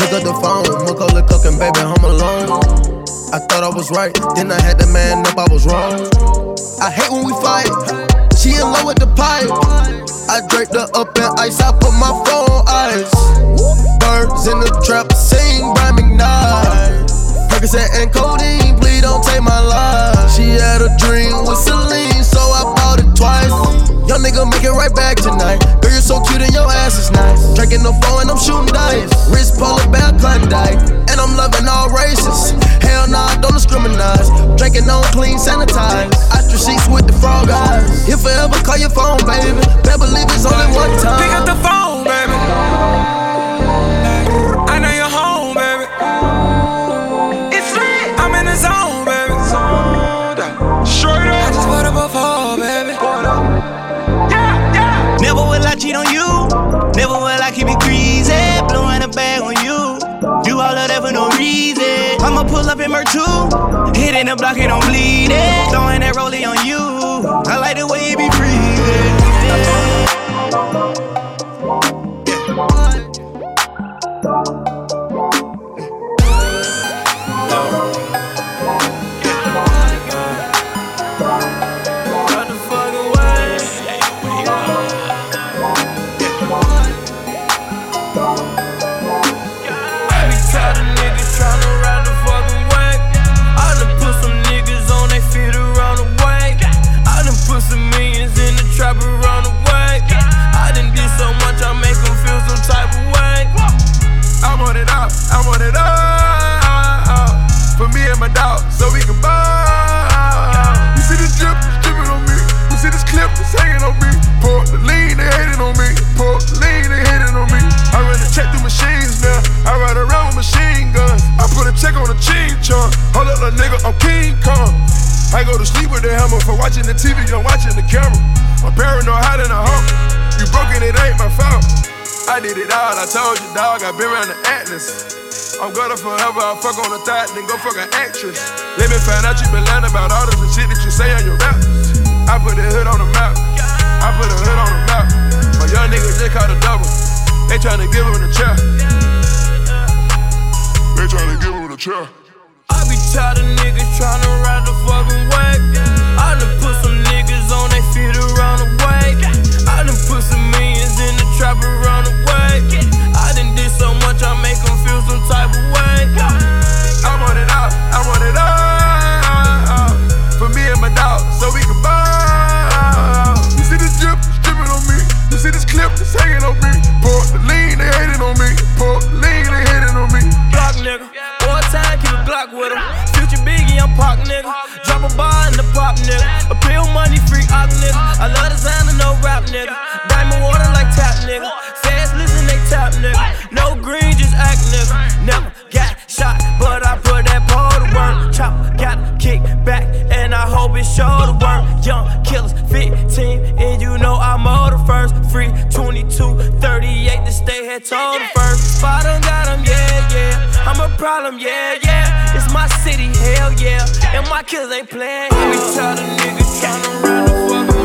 Pick up the phone, Macaulay Culkin, baby, home alone. I thought I was right, then I had to man up, I was wrong. I hate when we fight. She in love with the pipe. I draped her up in ice, I put my phone on ice. Birds in the trap, sing Brian McKnight. Percocet and codeine, please don't take my life. She had a dream with Celine, so I bought it twice. Young nigga, make it right back tonight. Girl, you're so cute and your ass is nice. Drinking no phone and I'm shooting dice. Wrist polar bear Klondike. And I'm loving all races. Hell nah, don't discriminate. Drinking on clean, sanitized. Ostrich sheets with the frog eyes. He'll forever call your phone, baby. Better believe it's only one time. Pick up the phone, baby. Will greasy, blowing a bag on you. Do all of that for no reason. I'ma pull up in Mer 2. Hitting the block and I'm bleeding. Throwing that rollie on you. I like the way you be breathing. I I go to sleep with the hammer for watching the TV, I'm watching the camera. I'm paranoid, hiding a hump. You broken, it ain't my fault. I did it all, I told you, dog. I been around the Atlas. I'm gonna forever, I'll fuck on a thought, then go fuck an actress. Let me find out you been lying about all this and shit that you say on your rap. I put the hood on the map. I put the hood on the map. My young niggas just caught a double. They tryna give him the chair. They tryna give him the chair. Tired of niggas tryna ride the fucking wave. I done put some niggas on they feet around the way. I done put some millions in the trap around the way. I done did so much, I make them feel some type of way. I want it out, I want it all. For me and my dog, so we can ball. You see this drip, it's dripping on me. You see this clip, it's hanging on me. The lean, they hating on me. The lean, they hating on me. Block nigga, one time keep a with him. Future Biggie, I'm Park nigga. Drop a bar in the pop nigga. Appeal money free op nigga. I love designer, no rap nigga. Diamond water like tap nigga. Fast listen, they tap nigga. No green, just act nigga. Never got shot, but I put that pole to work. Chop, got kick back, and I hope it show the work. Young killers, 15, and you know I'm all the first. Free 22, 38 to stay here told first. Spot done got 'em, yeah, yeah. I'm a problem, yeah, yeah. It's my city, hell yeah. And my kids ain't playing. I be tired of niggas tryna run the fucking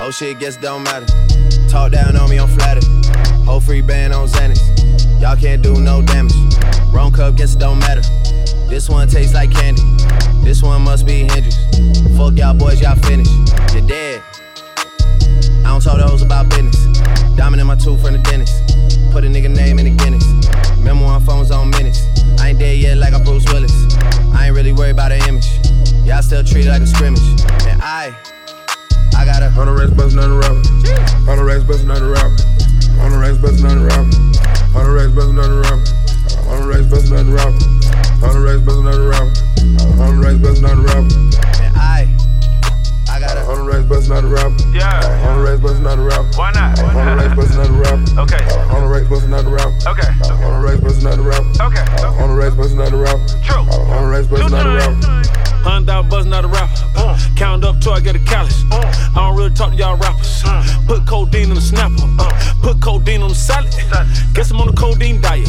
Oh shit, guess don't matter. Talk down on me, I'm flattered. Whole Freeband on Xanax. Y'all can't do no damage. Wrong cup, guess don't matter. This one tastes like candy. This one must be Hendrix. Fuck y'all boys, y'all finished. You're dead. I don't talk to hoes about business. Diamond in my tooth from the dentist. Put a nigga name in the Guinness. Remember on phones on minutes. I ain't dead yet like I'm Bruce Willis. I ain't really worried about the image. Y'all still treat it like a scrimmage. And I, I got a hundred racks bustin' on the rapper. Hundred racks bustin' on the rapper. Hundred racks bustin' on the rapper. Hundred racks bustin' on the rapper. Hundred racks bustin' on the rapper. Hundred racks bustin' on the rapper. Hundred racks bustin' on the rapper. And I, I got a hundred racks bustin' on the rapper. Yeah. Hundred racks bustin' on the rapper. Why not? Hundred racks bustin' on the rapper. Okay. Hundred racks bustin' on the rapper. Okay. Hundred racks bustin' on the rapper. Okay. Hundred racks bustin' on the rapper. True. Hundred racks bustin' on the rapper. Hundred out buzzing out a rapper. Uh, count up till I get a callus. Uh, I don't really talk to y'all rappers. Uh, put codeine in the snapper. Uh, put codeine on the salad. Guess I'm on the codeine diet.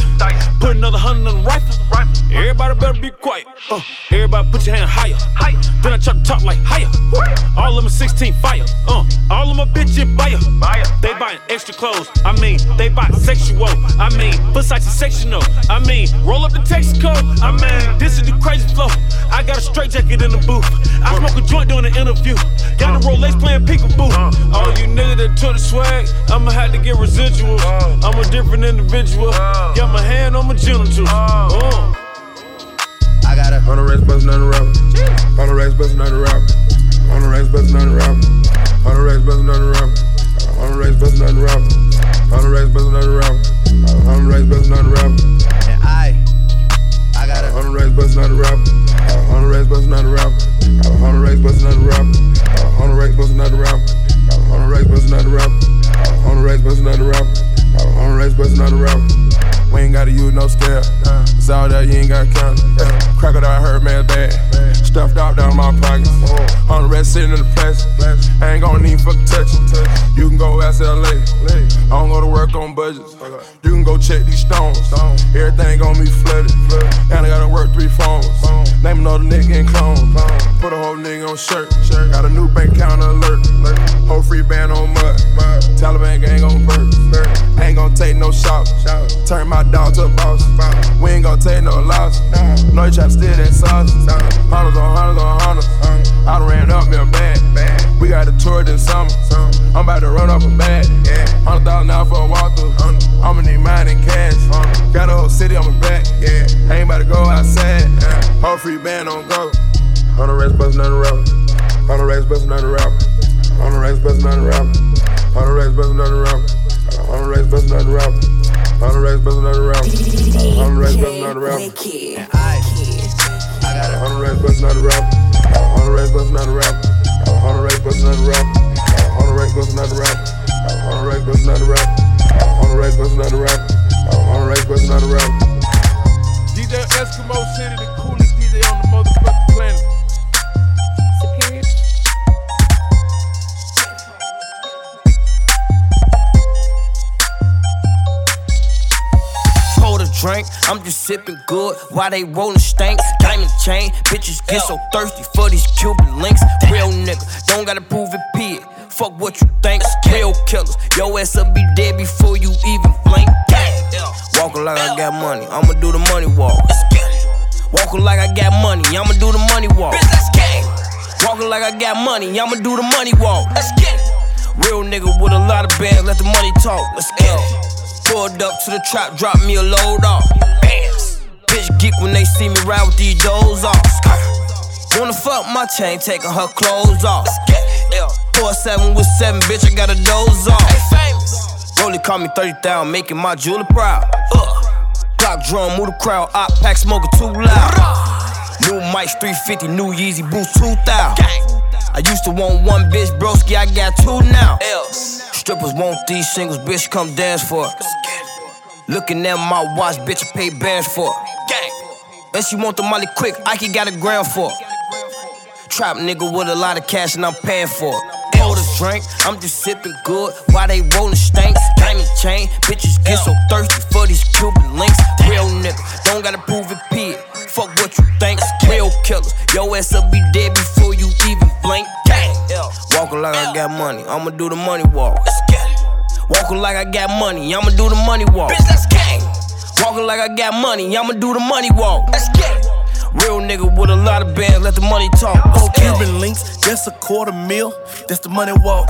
Put another hundred on the rifle. Everybody better be quiet. Uh, everybody put your hand higher. Then I try to talk like higher. All of them 16 fire. Uh, all of my bitches buy They buying extra clothes. I mean, they buy sexual. I mean, Versace sectional. I mean, roll up the Texaco. I mean, this is the crazy flow. I got a straight jacket in the booth. I smoke a joint during the interview. Got a Rolex playing peekaboo. All you niggas that took the swag, I'ma have to get residuals. I'm a different individual. Got my hand on my genitals. Uh. I got a hundred racks bustin' on the rapper. Hundred racks bustin' on the rapper. Hundred racks bustin' on the rapper. Hundred racks bustin' on the rapper. Hundred racks bustin' on the rapper. Hundred racks bustin' on the rapper. Hundred racks bustin' on the rapper. And I, I got a hundred racks bustin' on the rapper. Hundred racks bustin' on the rapper. Hundred racks bustin' on the rapper. Hundred racks bustin' on the rapper. Hundred racks bustin' on the rapper. Hundred racks bustin' on the rapper. Hundred racks bustin' on the rapper. We ain't gotta use no scale. It's all that you ain't gotta count. Out, hurt man bad. Stuffed out down my pockets. The rest sitting in the plastic. I ain't gonna need fucking touch it. You can go ask LA. I don't go to work on budgets. You can go check these stones. Everything gonna be flooded. I gotta work three phones. Name another nigga in clones. Put a whole nigga on shirt. Got a new bank account alert. Whole Freeband on mud. Taliban gang on burp. Ain't gonna take no shots. Turn my dog to a boss. We ain't gonna take no loss. No, you try to steal that sauce. Hunters on hunters on hunters. I done ran up me a bag. We got a tour this summer. I'm about to run up a bag. Hundred thousand out for a walkthrough. I'ma need mine in cash. Got a whole city on my back. Ain't about to go outside. Whole Freeband on go. Hundred racks bustin' on the rapper. Hundred racks bustin' on the rapper. Hundred racks bustin' on the rapper. Hundred racks bustin' on the rapper. Hundred racks bustin' on the rapper. Hundred racks bustin' on the rapper. Hundred racks bustin' on the rapper. And I, I got a Hundred racks bustin' on the rapper. Hundred racks bustin' on the rapper. Hundred racks bustin' on the rapper. Hundred racks bustin' on the rapper. Hundred racks bustin' on the rapper. Hundred racks bustin' on the rapper. Racks bustin' on the rapper. DJ Eskimo City, the coolest DJ on the motherfucking planet. Superior. pour the drink. I'm just sipping good while they rollin' stank. Diamond chain, bitches get so thirsty for these Cuban links. Real nigga, don't gotta prove it, pig. Fuck what you think. Real killers, your ass will be dead before you even blink. Walking like I got money, I'ma do the money walk. Walking like I got money, I'ma do the money walk. Walking like I got money, I'ma do the money walk. Real nigga with a lot of bands, let the money talk. Let's get it. Pulled up to the trap, drop me a load off. Bands. Bitch geek when they see me ride with these doors off. Wanna fuck my chain, taking her clothes off. Four seven with seven, bitch, I got a doze off. Rolly call me 30,000, making my jeweler proud. Uh. Drum, move the crowd, op pack smoking too loud. New mics 350, new Yeezy boots 2000. I used to want one bitch, broski, I got two now. Strippers want these singles, bitch, come dance for it. Looking at my watch, bitch, I pay bands for it. And she want the money quick, Ike got a gram for it. Trap nigga with a lot of cash and I'm paying for it. Pour the drink, I'm just sipping good while they rollin' stanks. Diamond chain, bitches get so thirsty for these Cuban links. Real nigga, don't gotta prove it, pig. Fuck what you think. Real killers, Yo ass will be dead before you even blink. Gang. Walking like I got money, I'ma do the money walk. Walking like I got money, I'ma do the money walk. Bitch, let's gang. Walking like I got money, I'ma do the money walk. Let's get it. Real nigga with a lot of bands, let the money talk. Oh, Cuban links, that's a quarter mil. That's the money walk.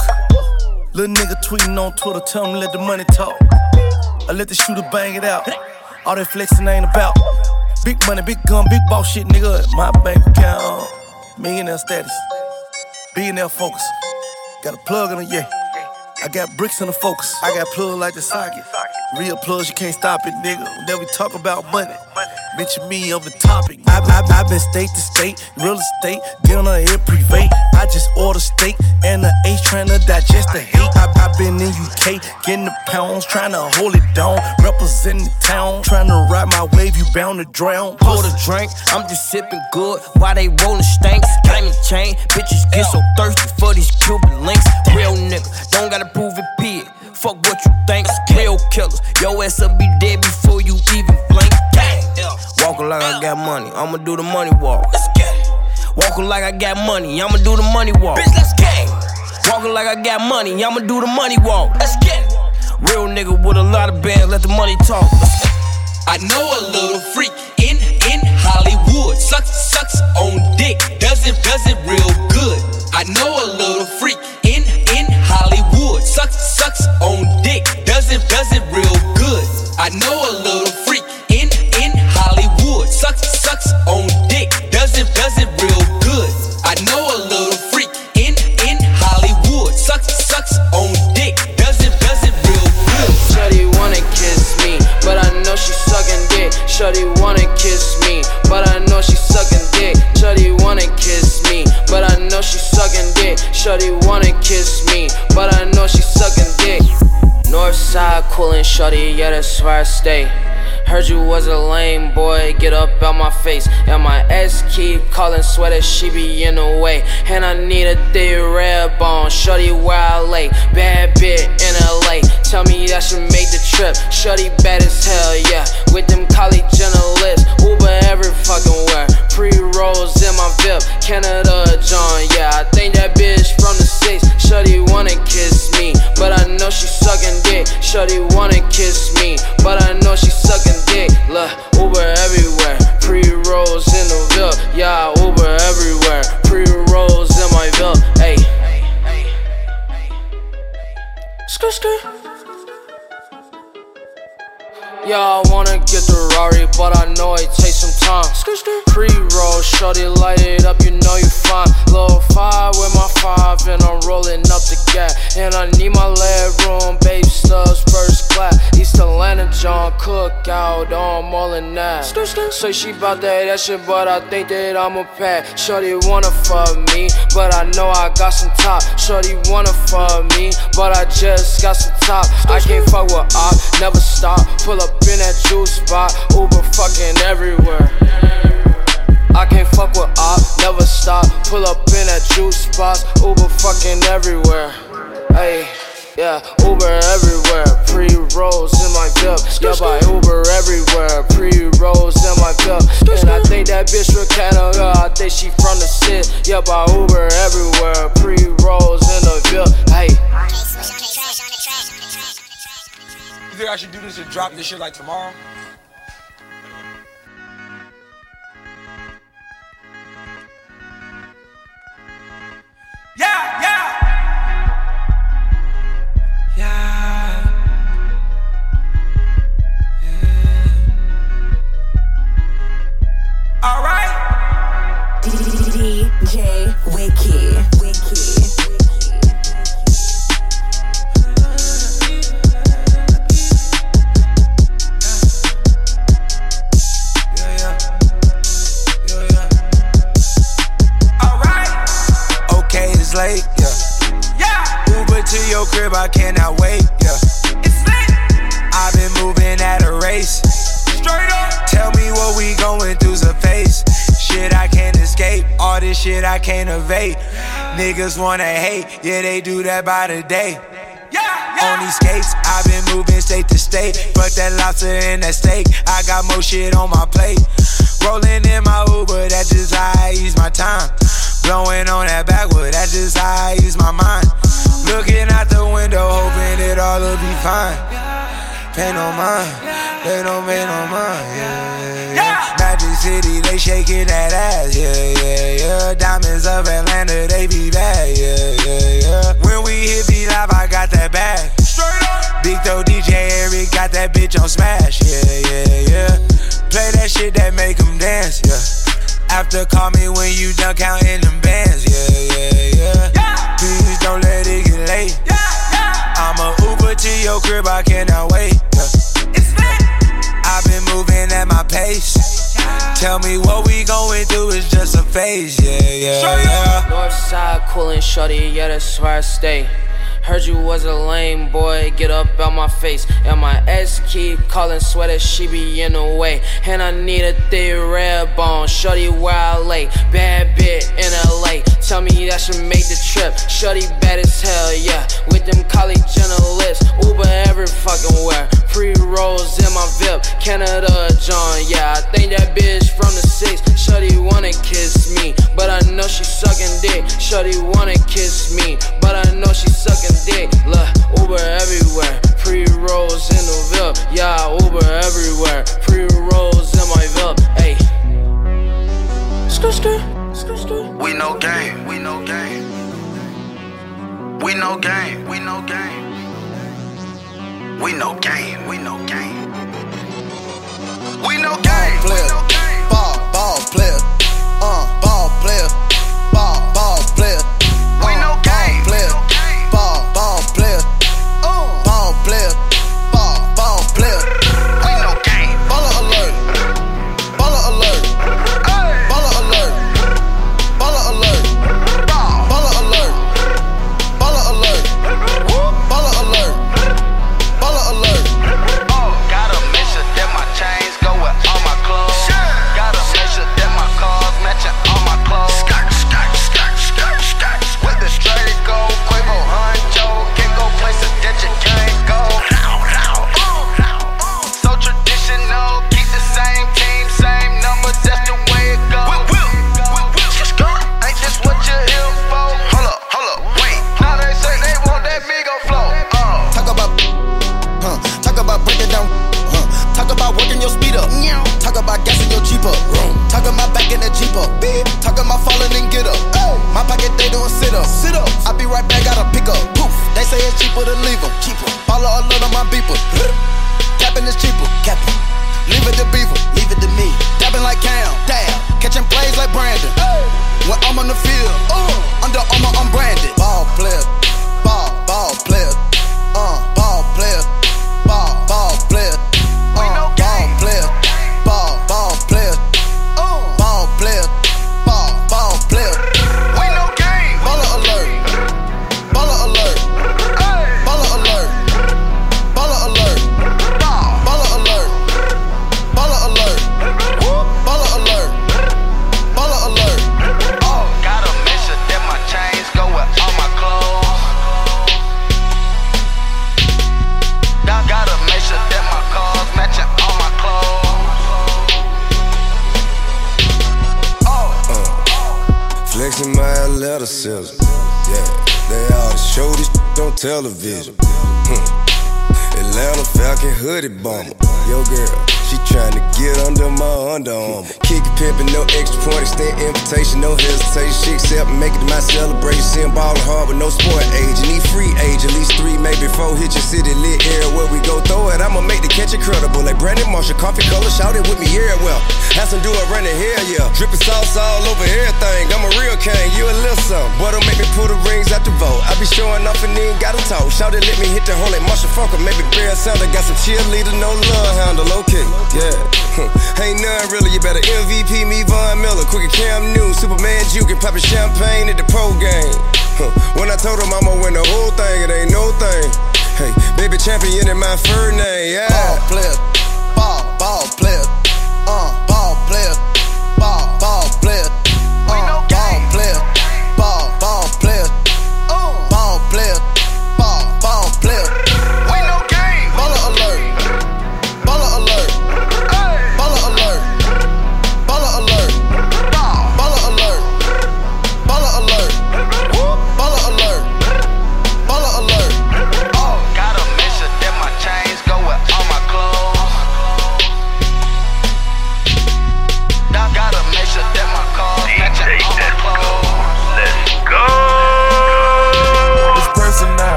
Little nigga tweeting on Twitter, tell him let the money talk. I let the shooter bang it out. All that flexing ain't about. Big money, big gun, big boss shit, nigga. My bank account, millionaire status, billionaire focus. Got a plug in the yeah. I got bricks in the focus. I got plug like the socket. Real plugs, you can't stop it, nigga. Then we talk about money. Mention me on the topic. I, I, I been state to state, real estate, dinner at privé. I just order steak and the H trying to digest the hate. I, I been in UK, getting the pounds, trying to hold it down. Representing the town, trying to ride my wave, you bound to drown. Pour the drink, I'm just sipping good while they rollin' stanks. Diamond chain, bitches get so thirsty for these Cuban links. Real nigga, don't gotta prove it, pig. Fuck what you think. Real killers, your ass will be dead before you even blink. Walking like I got money, I'ma do the money walk. Let's gang. Walking like I got money, I'ma do the money walk. Bitch, let's gang. Walking like I got money, I'ma do the money walk. Let's get it. Real nigga with a lot of bands, let the money talk. I know a little freak in in Hollywood. Sucks sucks on dick, does it does it real good. I know a little freak in in Hollywood. Sucks sucks on dick, does it does it real Shorty wanna kiss me, but I know she sucking dick. Northside coolin' shorty, yeah that's where I stay. Heard you was a lame boy, get up out my face. And my ex keep calling, swear that she be in the way. And I need a thick red bone, shorty where I lay. Bad bit in LA, tell me that should made the trip. Shorty bad as hell, yeah. With them college lips, Uber every fucking where. Pre rolls in my VIP, Canada John, yeah. I think that bitch from the six. Shorty wanna kiss me, but I know she sucking dick. Shorty wanna kiss me, but I know she sucking dick. Look, Uber everywhere. Pre rolls in the VIP, yeah. Uber everywhere. Pre rolls in my VIP. Skr skr. Yeah, I wanna get the Rari, but I know it takes some Uh, time. Pre roll, shorty light it up, you know you fine. Low five with my five, and I'm rolling up the gap. And I need my leg room, babe stubs, first class. East Atlanta, John Cookout, on oh, all in that. Say she bout that, that shit, but I think that I'm a pack. Shorty wanna fuck me, but I know I got some top. Shorty wanna fuck me, but I just got some top. I can't fuck with op, never stop. Pull up in that juice spot, Uber fucking everywhere. I can't fuck with op, never stop. Pull up in that juice spot, Uber fucking everywhere. Hey. Yeah, Uber everywhere, pre rolls in my VIP. Yeah, by Uber everywhere, pre rolls in my VIP. And I think that bitch from Canada, I think she from the city. Yeah, by Uber everywhere, pre rolls in the VIP. Hey. You think I should do this and drop this shit like tomorrow? Yeah, yeah. Yeah. All right. DJ Wiki. Your crib, I cannot wait, yeah. It's lit. I've been moving at a race. Straight up. Tell me what we going through's a face. Shit I can't escape, all this shit I can't evade. Niggas wanna hate, yeah, they do that by the day. On these skates, I've been moving state to state. Fuck that lobster and that steak. I got more shit on my plate. Rolling in my Uber, that's just how I use my time. Blowing on that backwood, that's just how I use my mind. Looking out the window, hoping it all will be fine. Pay no mind, they don't pay no mind, yeah, yeah. Magic City, they shaking that ass, yeah, yeah, yeah. Diamonds of Atlanta, they be bad, yeah, yeah, yeah. When we hit be live, I got that bag. Big though DJ Eric got that bitch on smash, yeah, yeah, yeah. Play that shit that make them dance, yeah. After call me when you done counting them bands, yeah, yeah, yeah. Please don't let it get late. I'ma Uber to your crib, I cannot wait. Yeah. I've been moving at my pace. Tell me what we going through is just a phase, yeah, yeah, yeah. Northside coolin' shorty, yeah, that's where I stay. Heard you was a lame boy, get up out my face. And my ex keep calling, swear that she be in the way. And I need a thick red bone, shorty where I lay. Bad bit in LA, tell me that should make the trip. Shorty bad as hell, yeah. With them college lips, Uber every fucking where. Free rolls in my VIP, Canada John, yeah. I think that bitch from the six. Shorty wanna kiss me, but I know she sucking dick. Shorty wanna kiss me, but I know dick. look Uber everywhere. Free rolls in the VIP. Yeah, Uber everywhere. Free rolls in my VIP. Ayy. Skr, skr. We no game, we no game. We no game, we no game. We no game, we no game. We no game. Ball player, ball, ball player, uh, ball player.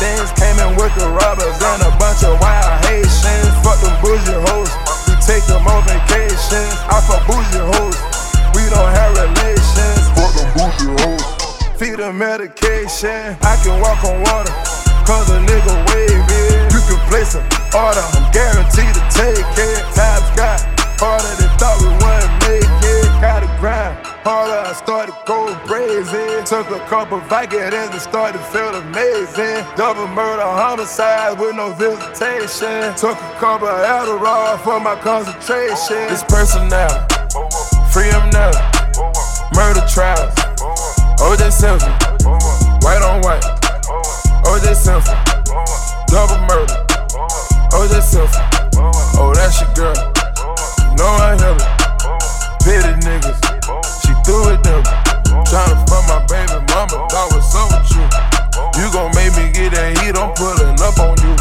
Benz came in with the robbers and a bunch of wild Haitians. Fuck them bougie hoes, we take them on vacation. I fuck bougie hoes, we don't have relations. Fuck them bougie hoes, feed them medication. I can walk on water, cause a nigga wave wavy. You can place an order, I'm guaranteed to take it. Times got harder than thought we wouldn't make gotta grind harder. I started going crazy. Took a couple Vicodins and started to feel amazing. Double murder, homicide with no visitation. Took a couple Adderall for my concentration. This person now, free him now. Murder trials, oh, OJ Simpson, white on white. Oh, OJ Simpson, double murder. Oh, OJ Simpson, oh that's your girl. No, I hear it. Pity niggas. She threw it them. Tryna fuck my baby mama, thought what's up with you? You gon' make me get that heat, I'm pullin' up on you.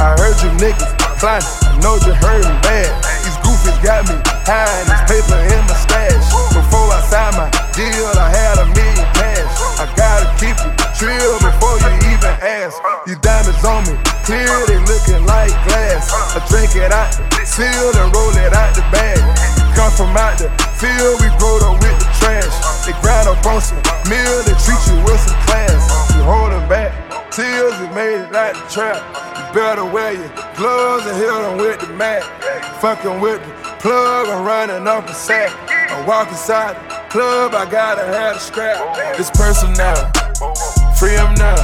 I heard you niggas climbing, know you heard me bad. These goofies got me high, and this paper in my stash. Before I signed my deal, I had a million cash. I gotta keep it trill before you even ask. You diamonds on me, clear, they lookin' like glass. I drink it out, seal, and roll it out the bag. Come from out the field, we growed up with the trash. They grind up on some meal, they treat you with some class. You holding back, tears, you made it out the trap. You better wear your gloves and hit them with the mat. Fucking with the plug, I'm running up a sack. I walk inside the club, I gotta have a scrap. This person now, free him now.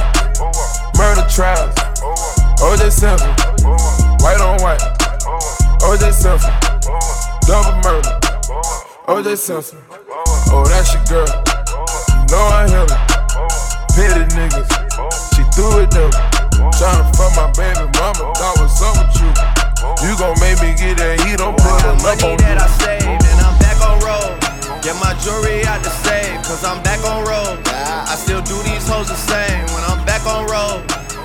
Murder trials, OJ Simpson, white on white. OJ Simpson, double murder. Oh, OJ Simpson, oh that's your girl. You know I hear her. Petty niggas, she threw it though. Tryna fuck my baby mama, thought what's up with you? You gon' make me get that heat, I'm pulling up on that I saved and I'm back on road. Get my jewelry out the safe, cause I'm back on road. I still do these hoes the same when I'm back on road.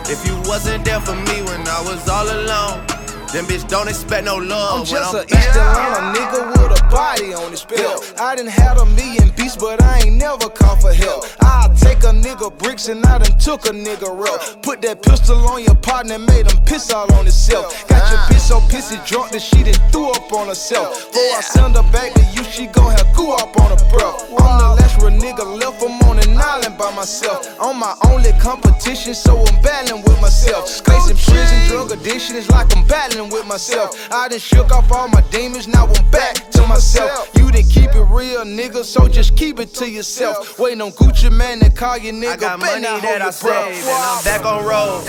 If you wasn't there for me when I was all alone, then bitch don't expect no love I'm just a I'm East Atlanta nigga with a body on his belt. I done had a million beats, but I ain't never called for help. I'll take a nigga bricks and I done took a nigga rep. Put that pistol on your partner, made him piss all on himself. Got your bitch so pissy drunk that she done threw up on herself. Before I send her back to you, she gon' have goo up on her breath. I'm the last real nigga left, I'm on an island by myself. I'm my only competition, so I'm battling with myself. Facing prison, drug addiction is like I'm battling with myself. I done shook off all my demons, now I'm back to myself. You didn't keep it real, nigga, so just keep it to yourself. Waiting on Gucci Mane to call you nigga. I got money that I hold your breath. saved and I'm back on road.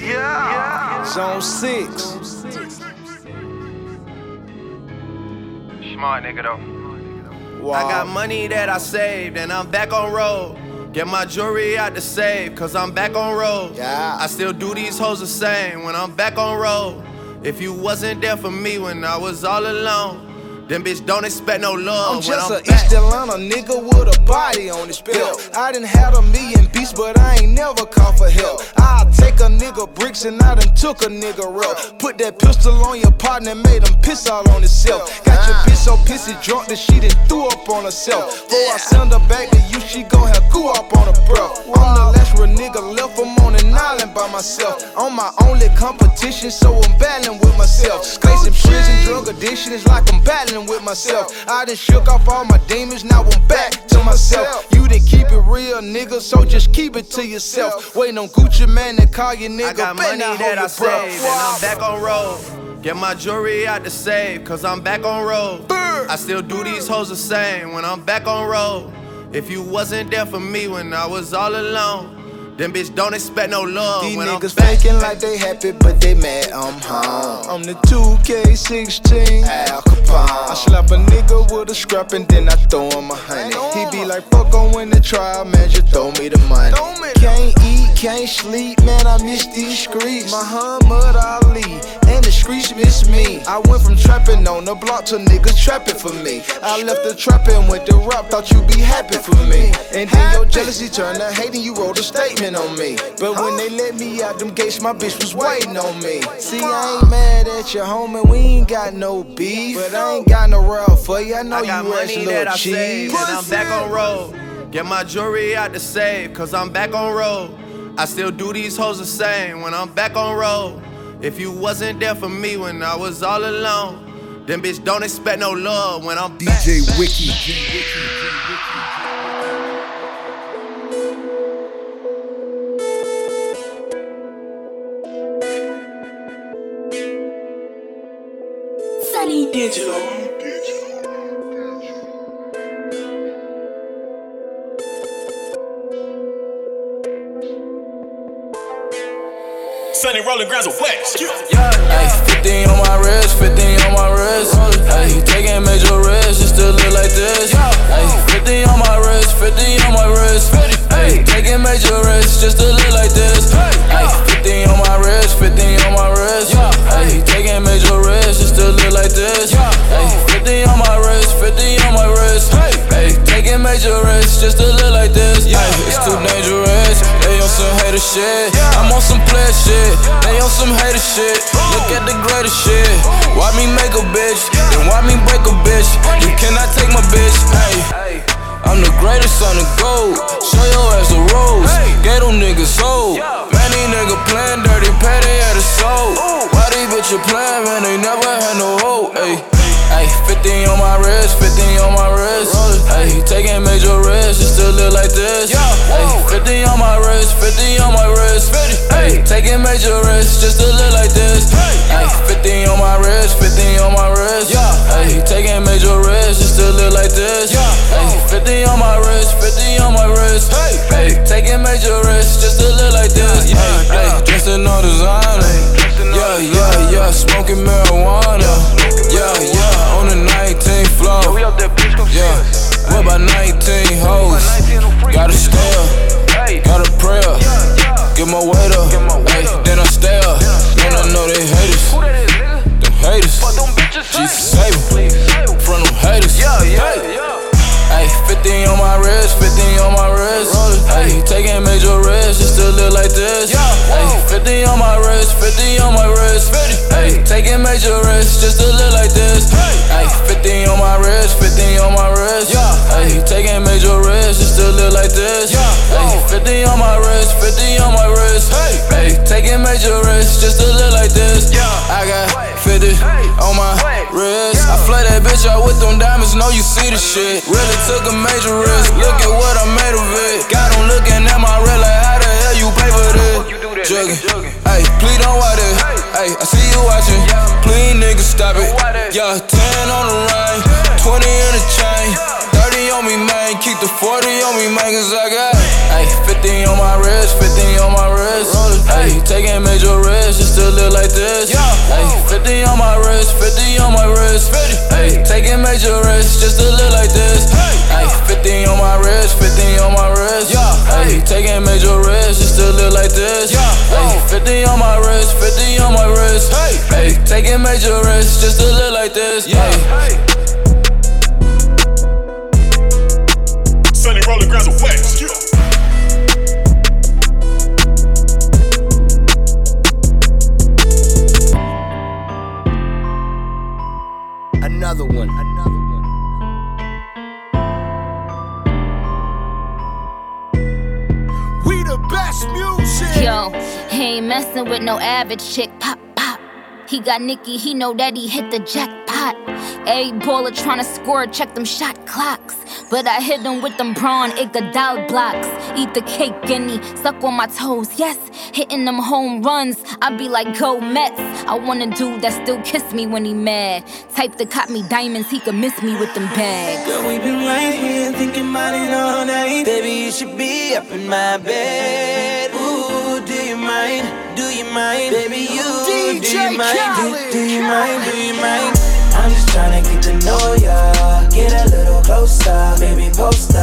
Yeah. Zone six. Smart nigga though. I got money that I saved and I'm back on road. Get my jewelry out the safe, cause I'm back on road. Yeah. I still do these hoes the same when I'm back on road. If you wasn't there for me when I was all alone, then bitch don't expect no love. I'm just when a I'm back. East Atlanta nigga with a body on his belt. I done had a million beats, but I ain't never called for help. I'll take a nigga bricks and I done took a nigga rep. Put that pistol on your partner, made him piss all on himself. Got your bitch so pissy drunk that she done threw up on herself. Before I send her back to you, she gon' have goo up on her breath. I'm the last real nigga left, I'm on an island by myself. I'm my only competition, so I'm battling with myself. Facing prison, drug addiction is like I'm battling with myself. I done shook off all my demons, now I'm back to myself. You didn't keep it real, nigga, so just keep it to yourself. Waiting on Gucci Mane to call you nigga. I got money that I saved and I'm back on road. Get my jewelry out to safe, cause I'm back on road. I still do these hoes the same when I'm back on road. If you wasn't there for me when I was all alone, then bitch don't expect no love These when niggas I'm back. faking like they happy, but they mad I'm home. I'm the 2K16 Al Capone. I slap a nigga with a scrap and then I throw him a honey. He be like, fuck on when the trial, man, just throw me the money. Can't eat, can't sleep, man, I miss these streets. Muhammad Ali, and the streets miss me. I went from trapping on the block to niggas trapping for me. I left the trap and went to rap, thought you'd be happy for me. And then your jealousy turned to hating, you wrote a statement on me. But when they let me out them gates, my bitch was waiting on me. See, I ain't mad at you, homie, we ain't got no beef. But I ain't got no route for you, I know I got you money little that I cheese. saved and I'm back on road. Get my jewelry out the safe, cause I'm back on road. I still do these hoes the same when I'm back on road. If you wasn't there for me when I was all alone, then bitch don't expect no love when I'm back. DJ Wiki. Digital. Sunny rolling grounds of wax. Ay, 50 on my wrist, 50 on my wrist. Ay, taking major risks just to look like this. Ay, 50 on my wrist, 50 on my wrist. Ay, taking major risks just to look like this. Ay, 50 on my wrist, 50 to look like this. Ay, 50 on my wrist, 50 on my wrist. Ay, taking major risks just to look like this. Ay, it's too dangerous. They on some hater shit. I'm on some player shit, they on some hater shit. Look at the greatest shit. Why me make a bitch? Then why me break a bitch? You cannot take my bitch. Hey. I'm the greatest on the go. Show your ass the rose. Ghetto niggas sold. Man, these niggas playing dirty, petty at the soul. Why these bitches playing, man? They never like this. Ay, 50 on my wrist, 50 on my wrist. Ay, taking major risks, just to live like this. Ay, 50 on my wrist, 50 on my wrist. Ay, taking major risks, just to live like this. Ay, 50 on my wrist, 50 on my wrist. Ay, taking major risks, just to live like this. Ay, ay, dressing all designer. Yeah, yeah, yeah, smoking marijuana. Yeah, yeah, on the 19th floor. Yeah, what about 19 hoes? Got a stare, got a prayer. Get my weight up, ay, then I up. Man, I know they haters. Them haters. Jesus save 'em from them haters. Hey. Ay, 50 on my wrist, 50 on my wrist. Ay, taking major risks just to live like this. Ay, 50 on my wrist, 50 on my wrist. Ay, taking major risks just to live like this. Ay, 50 on my wrist, 50 on my wrist. Ay, taking major risks just to live like this. Ay, 50 on my wrist, 50 on my wrist. Ay, taking major risks just to live like this. I got 50 on my wrist. I flay that bitch out with them diamonds, know you see the shit. Really took a major risk. Look at what I made of it. Got them looking at my red like, how the hell you pay for this? Jugging. Hey, please don't watch it. Hey, I see you watching. Please, nigga, stop it. Yeah, 10 on the ring, 20 in the chain. I got ay, 50 on my wrist, 50 on my wrist. Ay, taking major risks just to live like this. Ay, 50 on my wrist, 50 on my wrist. Ay, taking major risks just to live like this. Ay, 50 on my wrist, 50 on my wrist. Ay, taking major risks just to live like this. Ay, 50 on my wrist, 50 on my wrist. Ay, taking major risks just to live like this. Ay. Yo, he ain't messing with no average chick. Pop, pop. He got Nicki, he know that he hit the jackpot. A baller tryna score, check them shot clocks. But I hit him with them prawn Iguodala blocks. Eat the cake, guinea, suck on my toes, yes. Hitting them home runs, I be like, go Mets. I want a dude that still kiss me when he mad. Type that caught me diamonds, he could miss me with them bags. Girl, we been right here thinking about it all night. Baby, you should be up in my bed. Ooh, do you mind? Do you mind? Baby, you do you mind? Do, do you mind? Do you mind? I'm just tryna get to know ya. Get a little closer, baby, post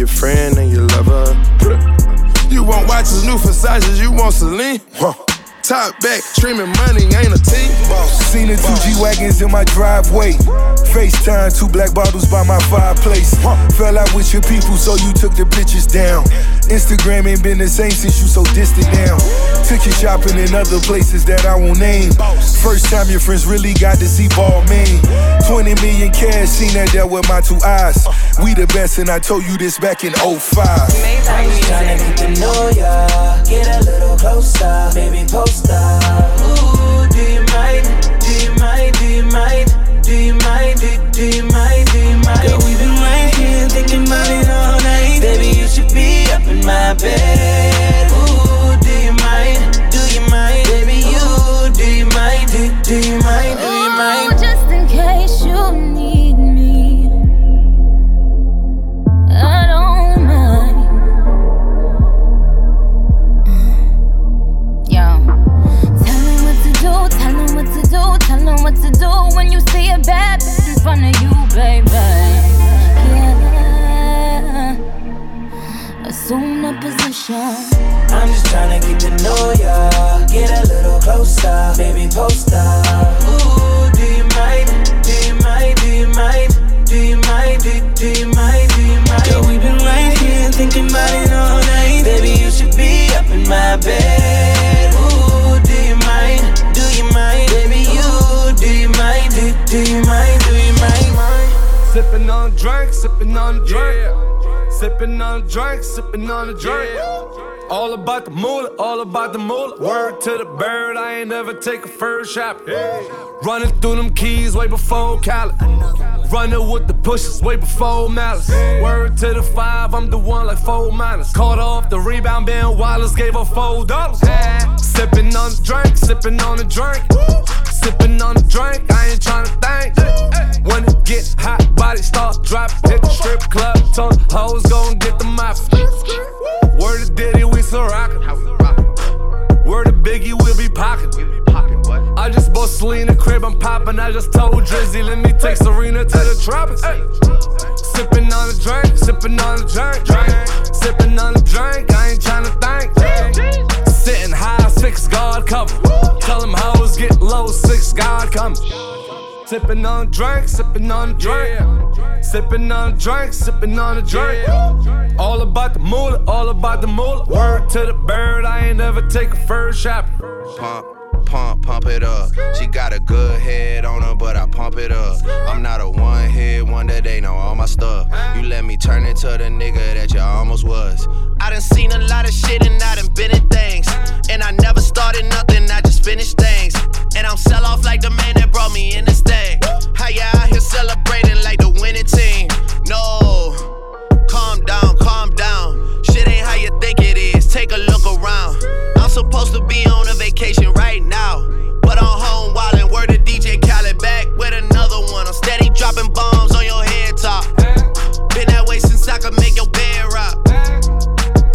your friend and your lover. You won't watch his new Versace, you want Celine? Huh. Top back, streaming money ain't a team. Seen the two G wagons in my driveway. FaceTime, two black bottles by my fireplace. Fell out with your people, so you took the pictures down. Instagram ain't been the same since you so distant now. Took you shopping in other places that I won't name. First time your friends really got to see ball man. 20 million cash, seen that there with my two eyes. We the best, and I told you this back in 05. I'm just tryna get to know ya, get a little closer, baby post up. Ooh, do you mind? Do you mind? Do you mind? Do you mind? Do, do you mind? Do you mind? Girl, we've been right here thinking about it all night. Baby, you should be up in my bed. Ooh, do you mind? Do you mind? Baby, you, do you mind? Do, do you mind? Do you mind? Do when you see a bad bitch in front of you, baby. Yeah, assume the position. I'm just trying tryna get to know ya, get a little closer, baby post up. Ooh, do you mind? Do you mind? Do you mind? Do you mind? Do, do you mind? Do you mind? Girl, we've been right here thinking about it all night. Baby, you should be up in my bed. Do, you mind? Do you mind? Sipping on a drink, sipping on a drink. Sipping on a drink, sipping on a drink. All about the moolah, all about the moolah. Word to the bird, I ain't never take a first shot. Running through them keys way before Cali. Running with the pushes way before Malice. Word to the five, I'm the one like four minus. Caught off the rebound, Ben Wallace gave her four dollars. Sipping on the drink, sipping on the drink. Sipping on the drink, I ain't tryna think. When it get hot, body start dropping. Hit the strip club, ton hoes gon' get the mop. Word to Diddy, we still rockin'. Word to Biggie, we'll be pocketin'. I just bought Selena crib, I'm poppin'. I just told Drizzy, let me take Serena to the tropics. Sippin' on a drink, sippin' on a drink, drink. Sippin' on a drink, I ain't tryna think. Sitting high, six guard cover. Tell them hoes get low, six guard coming. Sippin' on a drink, sippin' on a drink. Sippin' on a drink, sippin' on a drink. All about the moolah, all about the moolah. Word to the bird, I ain't never take a first shot. Pump, pump, pump it up. She got a good head on her, but I pump it up. I'm not a one hit wonder, they know all my stuff. You let me turn into the nigga that you almost was. I done seen a lot of shit and I done been in things. And I never started nothing, I just finished things. And I'm sell off like the man that brought me in this thing. How you out here celebrating like the winning team? No, calm down, calm down. Shit ain't how you think it is. Take a look around. I'm supposed to be on a vacation right now. But I'm home wildin', word to DJ Khaled back with another one. I'm steady dropping bombs on your head top. Been that way since I could make your bed rock.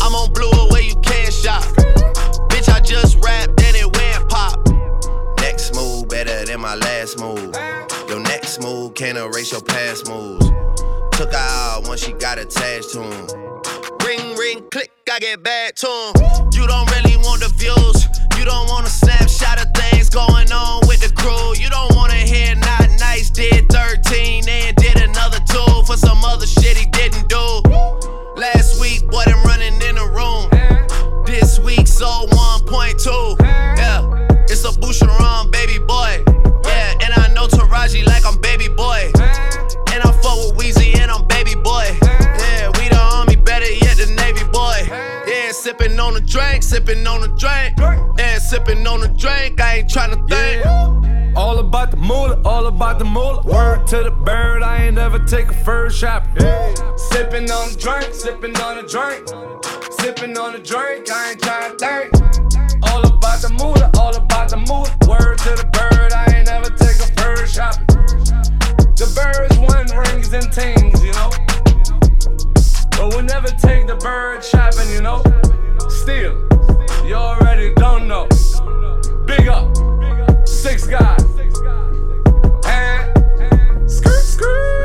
I'm on blue away, you can't shop. Can't erase your past moves. Took her out once she got attached to him. Ring, ring, click, I get back to him. You don't really want the views. You don't want a snapshot of things going on with the crew. You don't wanna hear not nice. Did 13 and did another two for some other shit he didn't do. Last week, boy, them sipping on a drink, sipping on a drink. Yeah, sipping on a drink, I ain't tryna think. All about the moolah, all about the moolah. Word to the bird, I ain't never take a first shot. Sipping on a drink, sipping on a drink. Sipping on a drink, I ain't tryna think. All about the moolah, all about the moolah. Word to the bird, I ain't never take a first shot. The birds want rings and tings, you know. But we'll never take the bird shopping, you know. Still, you already don't know. Big up, six guys. And skirt, skirt.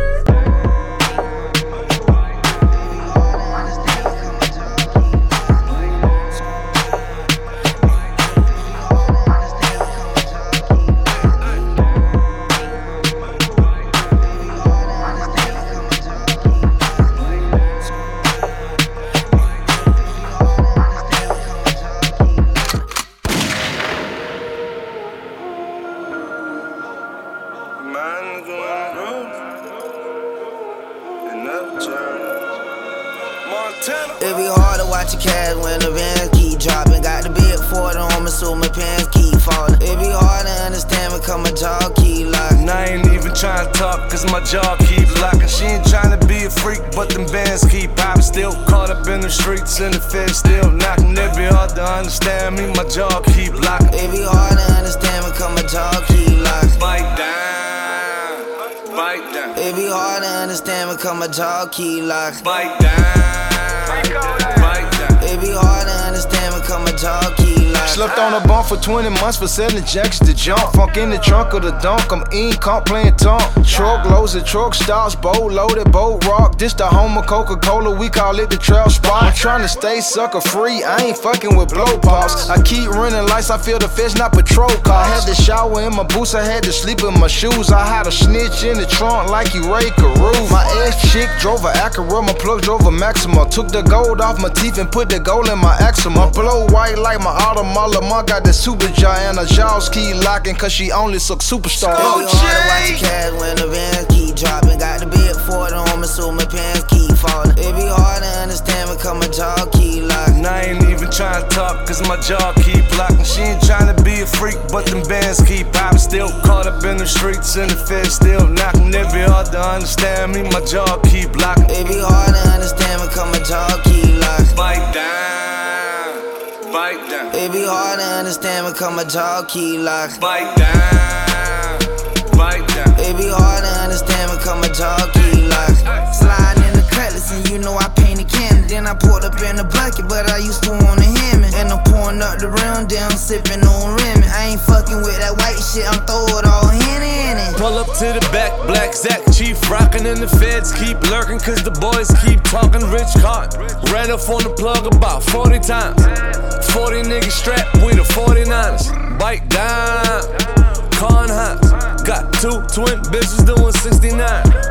It be hard to watch your cash when the vans keep dropping. Got the big 40 on me, so my pants keep falling. It be hard to understand because my jaw keep locking. And I ain't even trying to talk, cause my jaw keep locking. She ain't trying to be a freak, but them bands keep popping. Still caught up in the streets, and the feds still knocking. It be hard to understand me, my jaw keep locking. It be hard to understand because my jaw keep locking. Bite down, bite down. It be hard to understand because my jaw keep locking. Bite down. It be hard to understand jaw keep locking. Slept on a bump for 20 months for selling jacks to jump. Funk in the trunk of the dunk. I'm in, comp playing tonk. Truck loads of truck stops, boat loaded, boat rock. This the home of Coca Cola, we call it the trail spot. I'm trying to stay sucker free, I ain't fucking with blow pops. I keep running lights, I feel the fish, not patrol car. I had to shower in my boots, I had to sleep in my shoes. I had a snitch in the trunk like you Ray Carew. My ex chick drove a Acura, my plug drove a Maxima. Took the gold off my teeth and put the gold in my eczema. Blow white like my Audemars Lamar got the super giant. Her jaws keep locking cause she only suck superstars. It be watch your cash when the vans keep dropping. Got the big 40 on me, so my pants keep falling. It be hard to understand because my jaw keep locking. And I ain't even trying to talk, cause my jaw keep locking. She ain't trying to be a freak, but them bands keep popping. Still caught up in the streets, and the feds still knocking. It be hard to understand me, my jaw keep locking. It be hard to understand because my jaw keep locking. Bite down, bite down. It be hard to understand because my jaw keep locking. Bite down, bite down. It be hard to understand because my jaw keep locking. Sliding in the cutlass and you know I Then I poured up in the bucket, but I used to want a hem. And I'm pouring up the rim, down sipping on Remy. I ain't fucking with that white shit, I'm throw it all henny in it. Pull up to the back, black Zach, chief rockin' and the feds keep lurking, cause the boys keep talking rich cotton. Ran up on the plug about 40 times. 40 niggas strapped with the 49ers. Bite down, con hops. Got two twin bitches doing 69.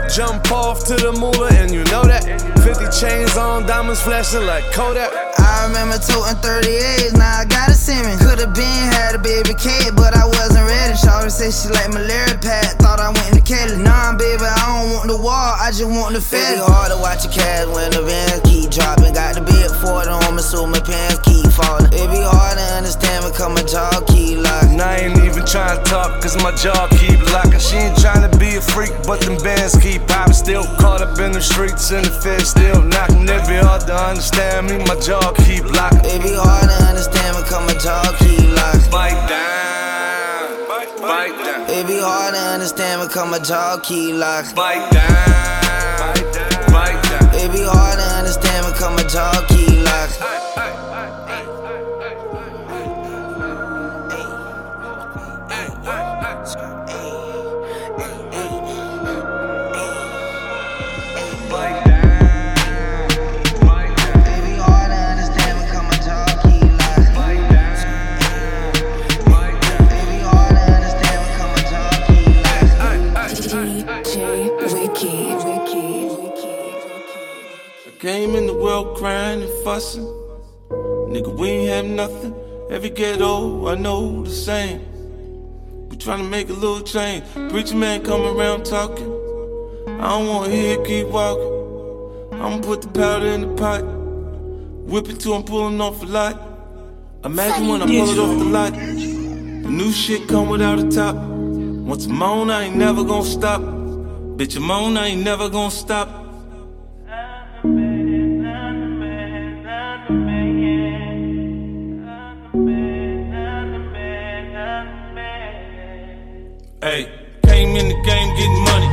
Jump off to the moolah, and you know that. 50 chains on, diamonds flashing like Kodak. I remember toting 38s, now I got a Simmons. Could've been had a baby kid, but I wasn't ready. Shawty said she like malaria pad, thought I went to Kelly. Nah, baby, I don't want the wall, I just want the fed. It be hard to watch your cash when the vans keep dropping. Got the big 40 on me, so my pants keep falling. It be hard to understand because my jaw keep locking. And I ain't even trying to talk, cause my jaw keep locking. She ain't trying to be a freak, but them bands keep popping. Still caught up in the streets, and the feds still knocking. It be hard to understand me, my jaw keep locking. It be hard to understand me, because my jaw keep locking. Bite down, bite down. It be hard to understand me, because my jaw keep locking. Bite down, bite down. It be hard to understand me, because my jaw keep locking. Came in the world crying and fussing. Nigga, we ain't have nothing. Every ghetto, I know the same. We trying to make a little change. Preacher man come around talking. I don't wanna hear it, keep walking. I'ma put the powder in the pot. Whip it till I'm pulling off a lot. Imagine when I pull it off the lot. The new shit come without a top. Once I'm on, I ain't never gonna stop. Bitch, I'm on, I ain't never gonna stop. Hey, came in the game getting money.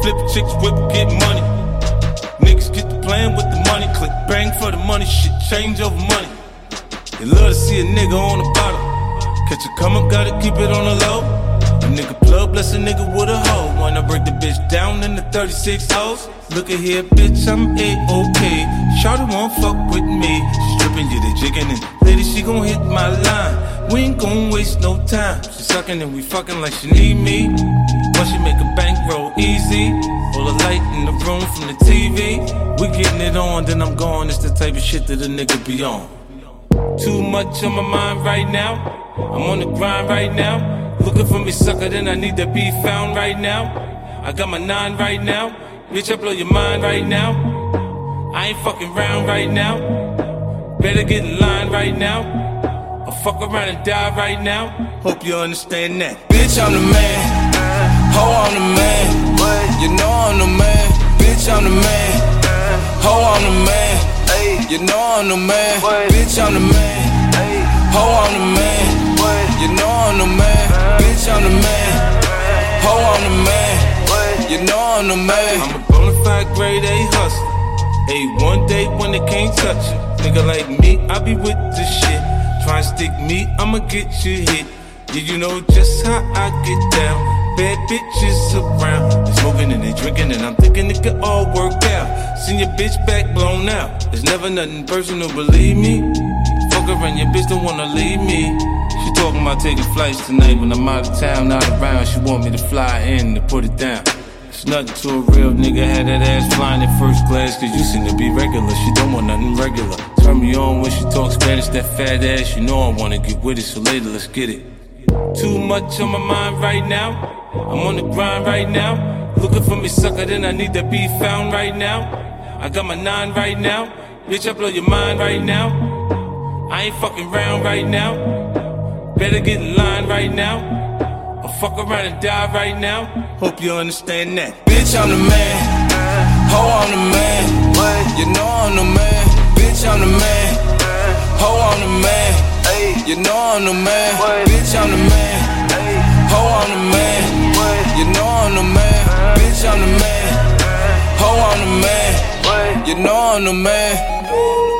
Flip chicks, whip, get money. Niggas get the plan with the money. Click bang for the money. Shit change over money. They love to see a nigga on the bottom. Catch a come up, gotta keep it on the low. A nigga plug, bless a nigga with a hoe. Wanna break the bitch down in the 36 hoes. Look at here, bitch, I'm A-OK. Shawty won't fuck with me. She stripping you, the jigging, and lady, she gon' hit my line. We ain't gon' waste no time. She sucking and we fucking like she need me. Once she make a bankroll easy. All the light in the room from the TV. We getting it on, then I'm gone. It's the type of shit that a nigga be on. Too much on my mind right now. I'm on the grind right now. Looking for me, sucker, then I need to be found right now. I got my nine right now. Bitch, I blow your mind right now. I ain't fucking round right now. Better get in line right now. I'll fuck around and die right now. Hope you understand that. Bitch, I'm the man. Ho, I'm the man. You know I'm the man. Bitch, I'm the man. Ho, I'm the man. You know I'm the man. Bitch, I'm the man. Ho, I'm the man. You know I'm the man. Bitch, I'm the man. Ho, I'm the man. You know I'm the man. I'm a bona fide grade A hustler. Hey, one day when they can't touch it. Nigga like me, I be with the shit. Try and stick me, I'ma get you hit. Yeah, you know just how I get down. Bad bitches around. They smoking and they drinking, and I'm thinking it could all work out. Seen your bitch back blown out. There's never nothing personal, believe me. Fuck around, your bitch don't wanna leave me. Talking about taking flights tonight when I'm out of town, not around. She want me to fly in to put it down. It's nothing to a real nigga. Had that ass flying in first class, cause you seem to be regular. She don't want nothing regular. Turn me on when she talks Spanish, that fat ass. You know I wanna get with it, so later let's get it. Too much on my mind right now. I'm on the grind right now. Looking for me, sucker, then I need to be found right now. I got my nine right now. Bitch, I blow your mind right now. I ain't fucking round right now. Better get in line right now. I'll fuck around and die right now. Hope you understand that. Bitch, I'm the man. Ho, I'm the man. You know I'm the man. Bitch, I'm the man. Ho, I'm the man. You know I'm the man. Bitch, I'm the man. Ho, I'm the man. You know I'm the man. Bitch, I'm the man. Ho, I'm the man. You know I'm the man.